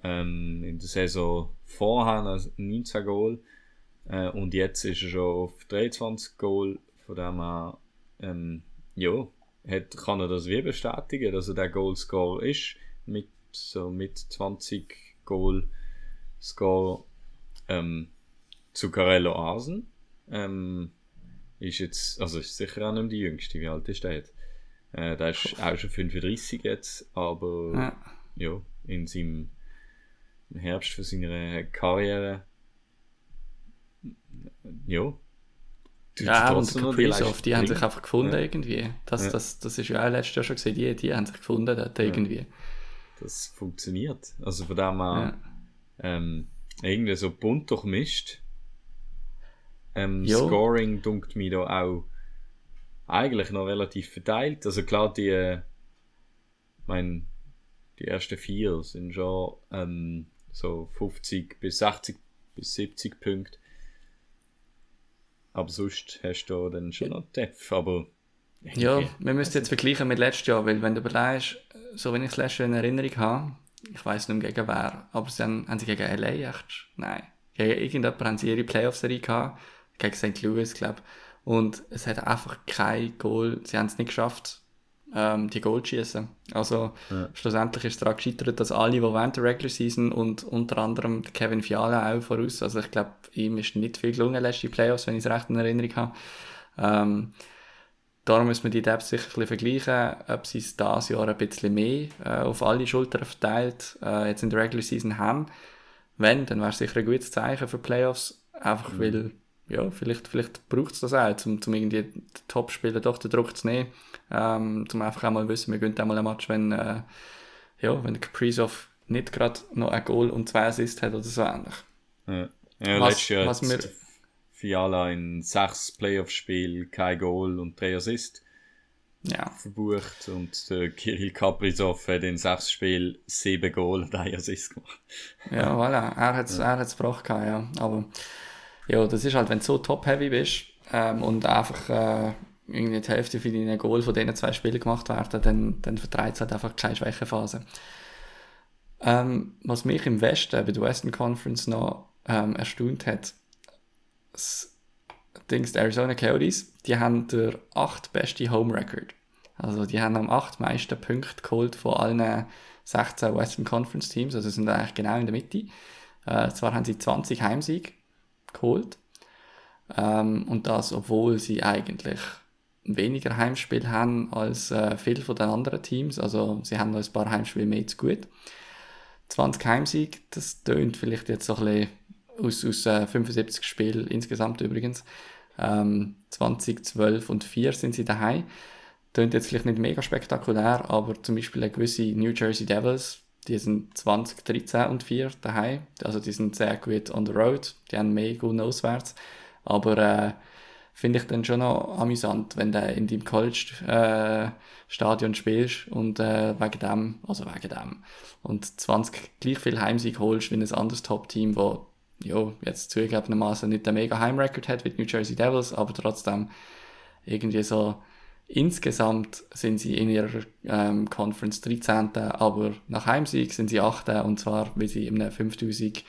Ähm, in der Saison vorher 19 Goal. Äh, und jetzt ist er schon auf 23 Goal. Von dem her, ähm, ja, hat, kann er das wie bestätigen, dass er der Goalscore ist, mit, so mit 20 Goal-Score ähm, zu Carello Arsen. Ähm, ist jetzt, also ist sicher auch nicht die jüngste, wie alt ist der jetzt? Äh, der ist auch schon 35 jetzt, aber ja, ja in seinem Herbst von seiner Karriere ja, ja, und Kaprizov, die haben sich einfach gefunden ja. irgendwie. Das, ja. das, das ist ja auch letztes Jahr schon gesehen, die, die haben sich gefunden dort irgendwie. Das funktioniert. Also von dem her, ähm, irgendwie so bunt durchmischt. Ähm, Scoring dunkt mir da auch eigentlich noch relativ verteilt. Also klar, die, äh, mein, die ersten vier sind schon ähm, so 50 bis 60 bis 70 Punkte. Aber sonst hast du dann schon noch Depth, aber... Ja, wir müssen jetzt vergleichen mit letztes Jahr, weil wenn du überlegst, so wenn ich das letzte in Erinnerung habe, ich weiß nicht mehr gegen wer, aber sie haben, sie gegen LA echt, nein, gegen irgendjemand haben sie ihre Playoff-Serie gehabt, gegen St. Louis, glaube und es hat einfach kein Goal, sie haben es nicht geschafft, ähm, die Goal schießen. Also ja. schlussendlich ist es daran gescheitert, dass alle, die während der Regular Season und unter anderem Kevin Fiala auch voraus, also ich glaube, ihm ist nicht viel gelungen, letzte Playoffs, wenn ich es recht in Erinnerung habe. Ähm, darum müssen wir die Depths sicher ein bisschen vergleichen, ob sie es dieses Jahr ein bisschen mehr äh, auf alle Schultern verteilt äh, jetzt in der Regular Season haben. Wenn, dann wäre es sicher ein gutes Zeichen für Playoffs, einfach mhm. weil ja, vielleicht, vielleicht braucht es das auch, um, um irgendwie die Top-Spieler doch den Druck zu nehmen, ähm, um einfach auch mal wissen, wir gewinnen einmal ein Match, wenn, äh, ja, wenn Kaprizov nicht gerade noch ein Goal und zwei Assists hat oder so ähnlich. Ja, ja was, letztes Jahr was wir, Fiala in sechs Playoff-Spielen kein Goal und drei Assists ja. verbucht und der Kirill Kaprizov hat in sechs Spielen sieben Goal und ein Assist gemacht. Ja, voilà, er hat es ja. gebracht, ja, aber ja, das ist halt, wenn du so top-heavy bist ähm, und einfach äh, irgendwie die Hälfte für deine Goal von diesen zwei Spielen gemacht werden, dann, dann vertreibt es halt einfach keine Schwächephase. Ähm, was mich im Westen, bei der Western Conference noch ähm, erstaunt hat, das Dings, die Arizona Coyotes, die haben der acht beste Home Record. Also die haben am acht meisten Punkte geholt von allen 16 Western Conference Teams, also sind eigentlich genau in der Mitte. Äh, zwar haben sie 20 Heimsiege geholt. Ähm, und das, obwohl sie eigentlich weniger Heimspiele haben als äh, viele von den anderen Teams. Also sie haben noch ein paar Heimspiele mehr zu gut. 20 Heimsieg, das tönt vielleicht jetzt so ein bisschen aus, aus äh, 75 Spielen insgesamt übrigens. Ähm, 20, 12 und 4 sind sie daheim. Tönt jetzt vielleicht nicht mega spektakulär, aber zum Beispiel eine gewisse New Jersey Devils, die sind 20, 13 und 4 daheim. Also die sind sehr gut on the road. Die haben mehr gut auswärts. Aber äh, finde ich dann schon noch amüsant, wenn du in deinem College-Stadion äh, spielst und äh, wegen dem, also wegen dem, und 20 gleich viel Heimsieg holst wie ein anderes Top-Team, das ja, jetzt zugegebenermaßen nicht der mega Heimrecord hat wie die New Jersey Devils, aber trotzdem irgendwie so insgesamt sind sie in ihrer ähm, Conference 13. aber nach Heimsieg sind sie 8. und zwar, weil sie in einem 5000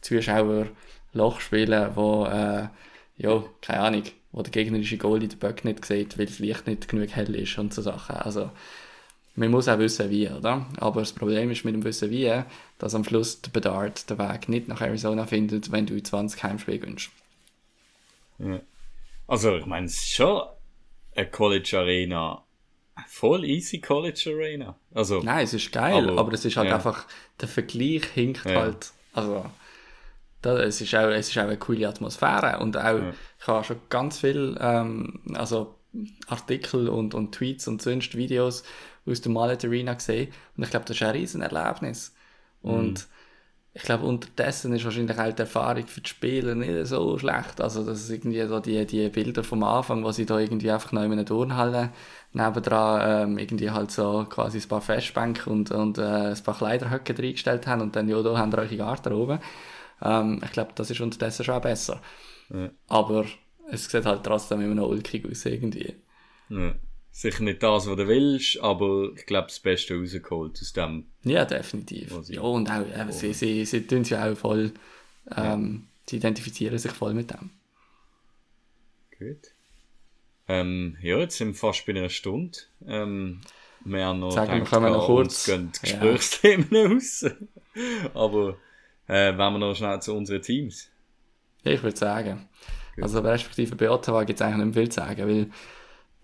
Zuschauer Loch spielen, wo, äh, ja, keine Ahnung, wo der gegnerische Goalie den Böck nicht sieht, weil das Licht nicht genug hell ist und so Sachen. Also, man muss auch wissen, wie, oder? Aber das Problem ist mit dem Wissen, wie, dass am Schluss der Bedard den Weg nicht nach Arizona findet, wenn du 20 Heimspiele gönnst. Ja. Also, ich meine, es ist schon eine College Arena, voll easy College Arena. Also, Nein, es ist geil, aber, aber es ist halt ja. einfach, der Vergleich hinkt Ja. halt, also, da, es, ist auch, es ist auch eine coole Atmosphäre und auch, Ja. ich habe schon ganz viel, ähm, also Artikel und, und Tweets und sonst Videos aus der Mallet Arena gesehen und ich glaube, das ist ein riesen Erlebnis. Und ich glaube, unterdessen ist wahrscheinlich auch die Erfahrung für die Spieler nicht so schlecht. Also, das ist irgendwie so die, die Bilder vom Anfang, wo sie da irgendwie einfach noch in einer Turnhalle nebendran ähm, irgendwie halt so quasi ein paar Festbänke und, und äh, ein paar Kleiderhöcke reingestellt haben und dann, ja, da haben wir eure Garderobe. Ähm, ich glaube, das ist unterdessen schon auch besser. Ja. Aber es sieht halt trotzdem immer noch ulkig aus irgendwie. ja. Sicher nicht das, was du willst, aber ich glaube, das Beste rausgeholt aus dem. Ja, definitiv. Ja, und auch, äh, sie, sie, sie tun sich auch voll, ähm, sie identifizieren sich voll mit dem. Gut. Ähm, ja, jetzt sind wir fast bei einer Stunde. Ähm, wir haben noch Sagen wir, gedacht, kommen noch ja, kurz. Gehen die Ja. Gesprächsthemen raus. aber äh, wenn wir noch schnell zu unseren Teams. Ja, ich würde sagen. Also respektive bei Ottawa gibt es eigentlich nicht mehr viel zu sagen, weil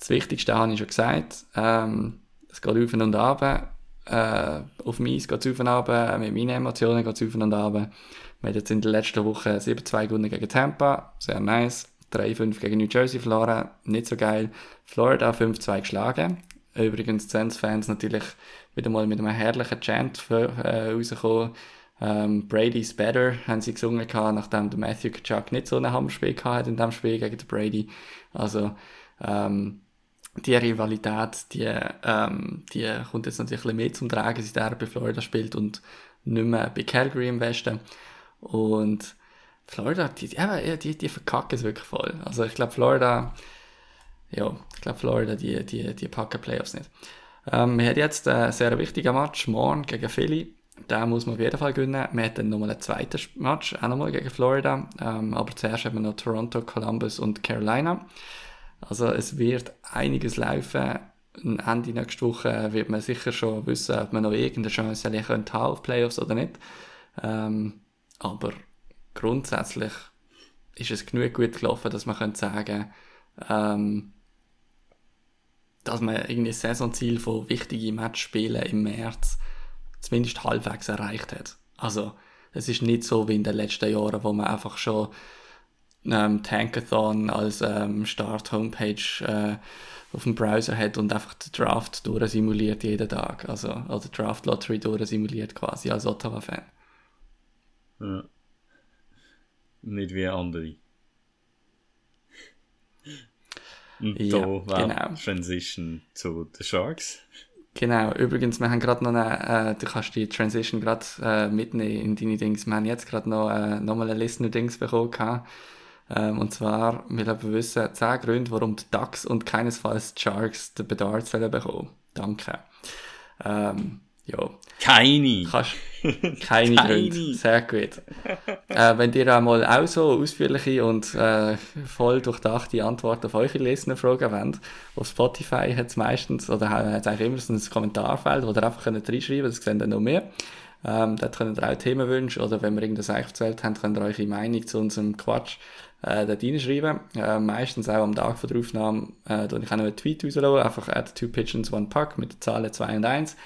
das Wichtigste habe ich schon gesagt. Ähm, es geht auf und ab. Äh, auf Eis geht es auf und ab. Mit meinen Emotionen geht es auf und ab. Wir haben jetzt in der letzten Woche 7-2 gewonnen gegen Tampa. Sehr nice. 3-5 gegen New Jersey verloren. Nicht so geil. Florida 5-2 geschlagen. Übrigens, die Sens-Fans natürlich wieder mal mit einem herrlichen Chant für, äh, rausgekommen. Ähm, Brady's Better haben sie gesungen gehabt, nachdem der Matthew Kachuk nicht so ein Hammerspiel gehabt hat in dem Spiel gegen den Brady. Also, ähm, die Rivalität, die, ähm, die kommt jetzt natürlich ein bisschen mehr zum Tragen, seit er bei Florida spielt und nicht mehr bei Calgary im Westen. Und Florida, die, die, die, die verkacken es wirklich voll. Also ich glaube Florida, ja, ich glaube Florida, die, die, die packen Playoffs nicht. Ähm, wir haben jetzt einen sehr wichtigen Match, morgen gegen Philly. Den muss man auf jeden Fall gewinnen. Wir haben dann nochmal einen zweiten Match, auch nochmal gegen Florida. Ähm, aber zuerst haben wir noch Toronto, Columbus und Carolina. Also es wird einiges laufen. Ende nächste Woche wird man sicher schon wissen, ob man noch irgendeine Chance haben könnte auf Playoffs oder nicht. Ähm, aber grundsätzlich ist es genug gut gelaufen, dass man könnte sagen, ähm, dass man irgendwie Saisonziel von wichtigen Matchspielen im März zumindest halbwegs erreicht hat. Also es ist nicht so wie in den letzten Jahren, wo man einfach schon ähm, Tankathon als ähm, Start-Homepage äh, auf dem Browser hat und einfach den Draft durchsimuliert jeden Tag. Also, oder Draft Lottery durchsimuliert quasi als Ottawa-Fan. Ja. Nicht wie andere. Und Ja, da war genau. Transition zu den Sharks. Genau, übrigens, wir haben gerade noch eine, äh, du kannst die Transition gerade äh, mitnehmen in deine Dings. Wir haben jetzt gerade noch äh, nochmal ein Listener-Dings bekommen. gehabt. Ähm, und zwar, wir wissen, 10 Gründe, warum die Ducks und keinesfalls die Sharks den Bedarf sollen bekommen. Danke. Ähm, ja, Keine! kannst keine, Keine. Gründe. Sehr gut. äh, wenn ihr einmal auch so ausführliche und äh, voll durchdachte Antworten auf eure Listener-Fragen wollt, auf Spotify hat es meistens, oder hat eigentlich immer so ein Kommentarfeld, wo ihr einfach könnt reinschreiben könnt, das sehen dann noch mehr. Ähm, dort könnt ihr auch Themenwünsche oder wenn wir irgendwas eigentlich erzählt haben, könnt ihr eure Meinung zu unserem Quatsch äh, dort reinschreiben. Äh, meistens auch am Tag von der Aufnahme äh, ich auch noch einen Tweet rauslassen, einfach at two pigeons, one puck mit den Zahlen 2 und 1.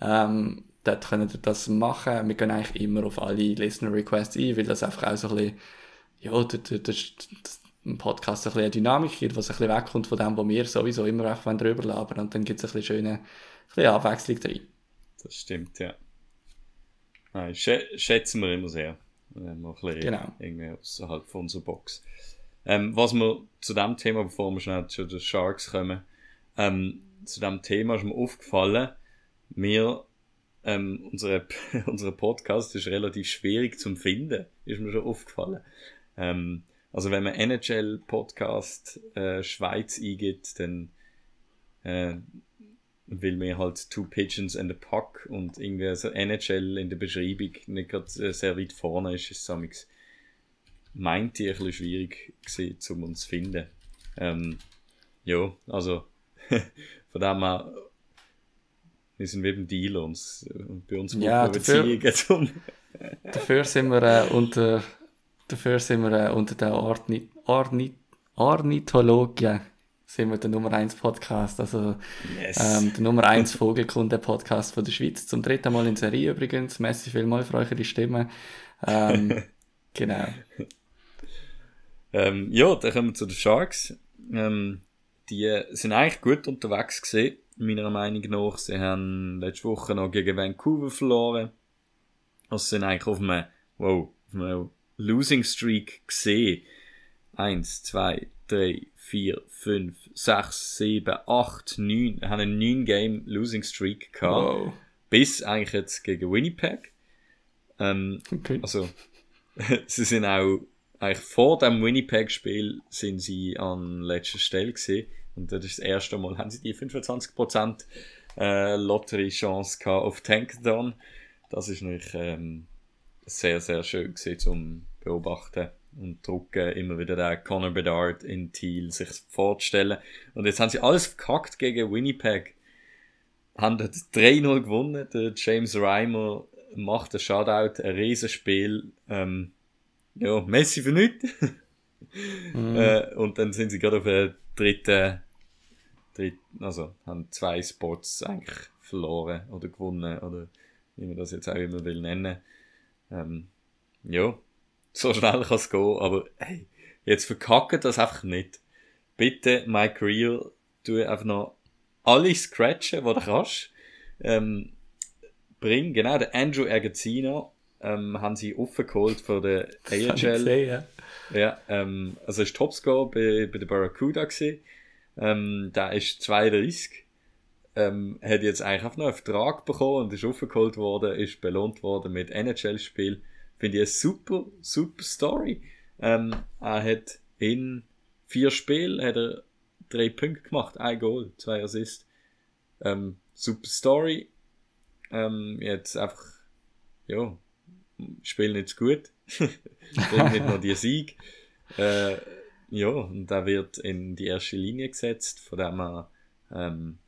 Ähm, dort könnt ihr das machen. Wir gehen eigentlich immer auf alle Listener-Requests ein, weil das einfach auch so ein bisschen, ja, das, das, das, im Podcast ein bisschen eine Dynamik gibt, was ein bisschen wegkommt von dem, wo wir sowieso immer einfach drüber labern und dann gibt es ein bisschen schöne ein bisschen Abwechslung drin. Das stimmt, ja. Nein, schä schätzen wir immer sehr. Wenn wir ein bisschen Genau. irgendwie außerhalb von unserer Box. Ähm, was wir zu dem Thema, bevor wir schnell zu den Sharks kommen, ähm, zu dem Thema ist mir aufgefallen, wir ähm, unsere, unsere Podcast ist relativ schwierig zum finden, ist mir schon aufgefallen. Ähm, also wenn man NHL Podcast äh, Schweiz eingibt, dann äh, will mir halt Two Pigeons and a Puck und irgendwie so NHL in der Beschreibung nicht gerade äh, sehr weit vorne ist, ist es meint ich ein bisschen schwierig gewesen, um uns zu finden. Ähm, ja, also von dem her, wir sind wie beim Dealer und bei uns ja, Beziehungen zum... dafür sind wir äh, unter dafür sind wir äh, unter der Orni Orni Ornithologien sind wir der Nummer 1 Podcast, also yes. ähm, der Nummer 1 Vogelkunde-Podcast von der Schweiz. Zum dritten Mal in Serie übrigens. Messi vielmal für eure Stimme. Ähm, genau. Ähm, ja, dann kommen wir zu den Sharks. Ähm, die sind eigentlich gut unterwegs gesehen, meiner Meinung nach. Sie haben letzte Woche noch gegen Vancouver verloren. Also sind eigentlich auf einem, wow, auf einem Losing Streak gesehen. Eins, zwei, drei, vier, fünf, sechs, sieben, acht, neun, haben einen neun Game Losing Streak gehabt. Wow. Bis eigentlich jetzt gegen Winnipeg. Ähm, okay. Also, sie sind auch, eigentlich vor dem Winnipeg-Spiel sind sie an letzter Stelle gesehen. Und das ist das erste Mal, haben sie die 25% äh, Lottery-Chance gehabt auf Tankathon. Das ist natürlich, ähm, sehr, sehr schön gesehen zum Beobachten und drucken immer wieder den Conor Bedard in Thiel sich vorzustellen. Und jetzt haben sie alles verkackt gegen Winnipeg. Haben 3-0 gewonnen. Der James Reimer macht ein Shutout, ein Riesenspiel. Ähm, ja, Messi für nichts. mm. äh, und dann sind sie gerade auf der dritten, dritten, also haben zwei Spots eigentlich verloren oder gewonnen oder wie man das jetzt auch immer will nennen. Ähm, ja, so schnell kann es gehen, aber hey, jetzt verkacken das einfach nicht. Bitte, Mike Real, tu einfach noch alle scratchen, die du kannst. Ähm, bring, genau, der Andrew Ergazino ähm, haben sie aufgeholt für den AHL. Gesehen, ja. ja ähm, also ist Topscore bei, bei der Barracuda gewesen. Ähm, der ist 32. Ähm, hat jetzt eigentlich einfach noch einen Vertrag bekommen und ist aufgeholt worden, ist belohnt worden mit NHL-Spiel. Finde ich eine super, super Story. Ähm, er hat in vier Spielen hat er drei Punkte gemacht, ein Goal, zwei Assists. Ähm, super Story. Ähm, jetzt einfach, ja, spielen nicht gut. Bringt nicht noch die Sieg. Äh, ja, und er wird in die erste Linie gesetzt, von dem er ähm,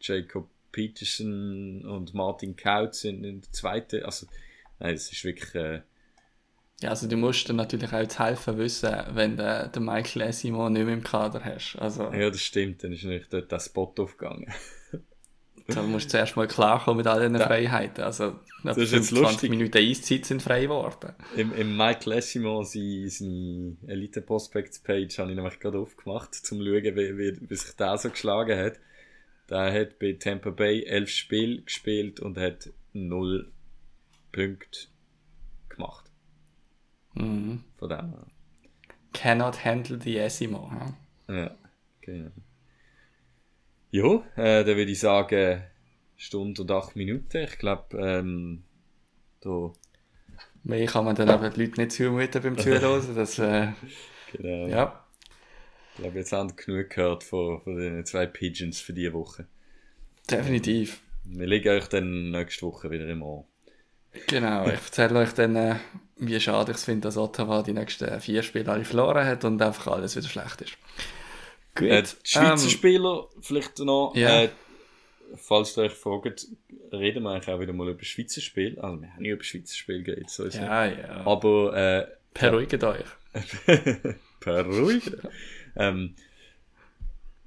Jacob Peterson und Martin Kautz sind in der zweiten, also Nein, es ist wirklich. Äh, ja, also du musst dann natürlich auch zu helfen wissen, wenn du den Michael Essimo nicht mehr im Kader hast. Also, ja, das stimmt, dann ist natürlich dort der Spot aufgegangen. da musst du zuerst mal klarkommen mit all diesen da, Freiheiten. Also, das ist jetzt 20 lustig. Minuten Eiszeit sind frei geworden. Im, im Michael Essimo, seine, seine Elite Prospects Page, habe ich nämlich gerade aufgemacht, um zu schauen, wie, wie, wie sich der so geschlagen hat. Der hat bei Tampa Bay elf Spiele gespielt und hat null Punkte gemacht. Mhm. Von dem Cannot handle the Essimo. Ja, ja genau. Ja, äh, dann würde ich sagen, Stunde und acht Minuten. Ich glaube, ähm, da. Mehr kann man dann aber die Leute nicht zumuten beim Zuhören. Das, äh, genau. Ja. Ich glaube, jetzt haben genug gehört von, von den zwei Pigeons für diese Woche. Definitiv. Wir legen euch dann nächste Woche wieder im Ohr. Genau, ich erzähle euch dann, äh, wie schade ich es finde, dass Ottawa die nächsten vier Spiele alle verloren hat und einfach alles wieder schlecht ist. Gut. Äh, Schweizer ähm, Spieler, vielleicht noch, ja. äh, falls ihr euch fragt, reden wir eigentlich auch wieder mal über Schweizer Spiel. Also, wir haben nicht über Schweizer Spiel geredet, so Ja, ja. Aber, äh, Beruhigt ja. euch. Beruhigt. ähm,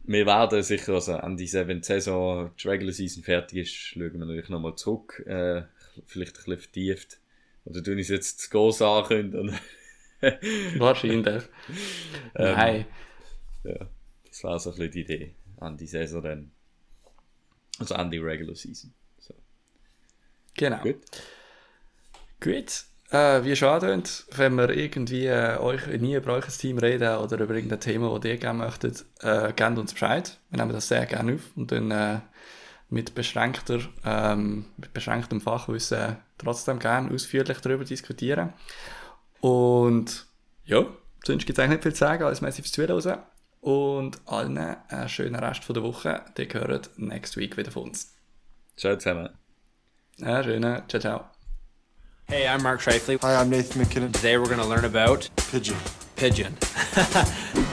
wir werden sicher, also an dieser, wenn die Saison, die Regular Season fertig ist, schauen wir natürlich nochmal zurück, äh, vielleicht ein bisschen vertieft. Oder tun ich es jetzt zu groß ankündigen? Wahrscheinlich. ähm, Nein. Ja, das war so ein bisschen die Idee an die Saison dann. Also an die Regular Season. So. Genau. Gut. Gut. Äh, wie schade, wenn wir irgendwie äh, euch nie über euch Team reden oder über irgendein Thema, das ihr gerne möchtet, äh, gebt uns Bescheid. Wir nehmen das sehr gerne auf und dann äh, mit, beschränkter, ähm, mit beschränktem Fachwissen trotzdem gerne ausführlich darüber diskutieren. Und ja, sonst gibt es eigentlich nicht viel zu sagen, alles Messi fürs Zuhören. Und allen einen schönen Rest von der Woche. Die hören next week wieder von uns. Ciao zusammen. Ja, schönen. Ciao, ciao. Hey, I'm Mark Shifley. Hi, I'm Nathan McKinnon. Today we're going to learn about Pigeon. pigeon.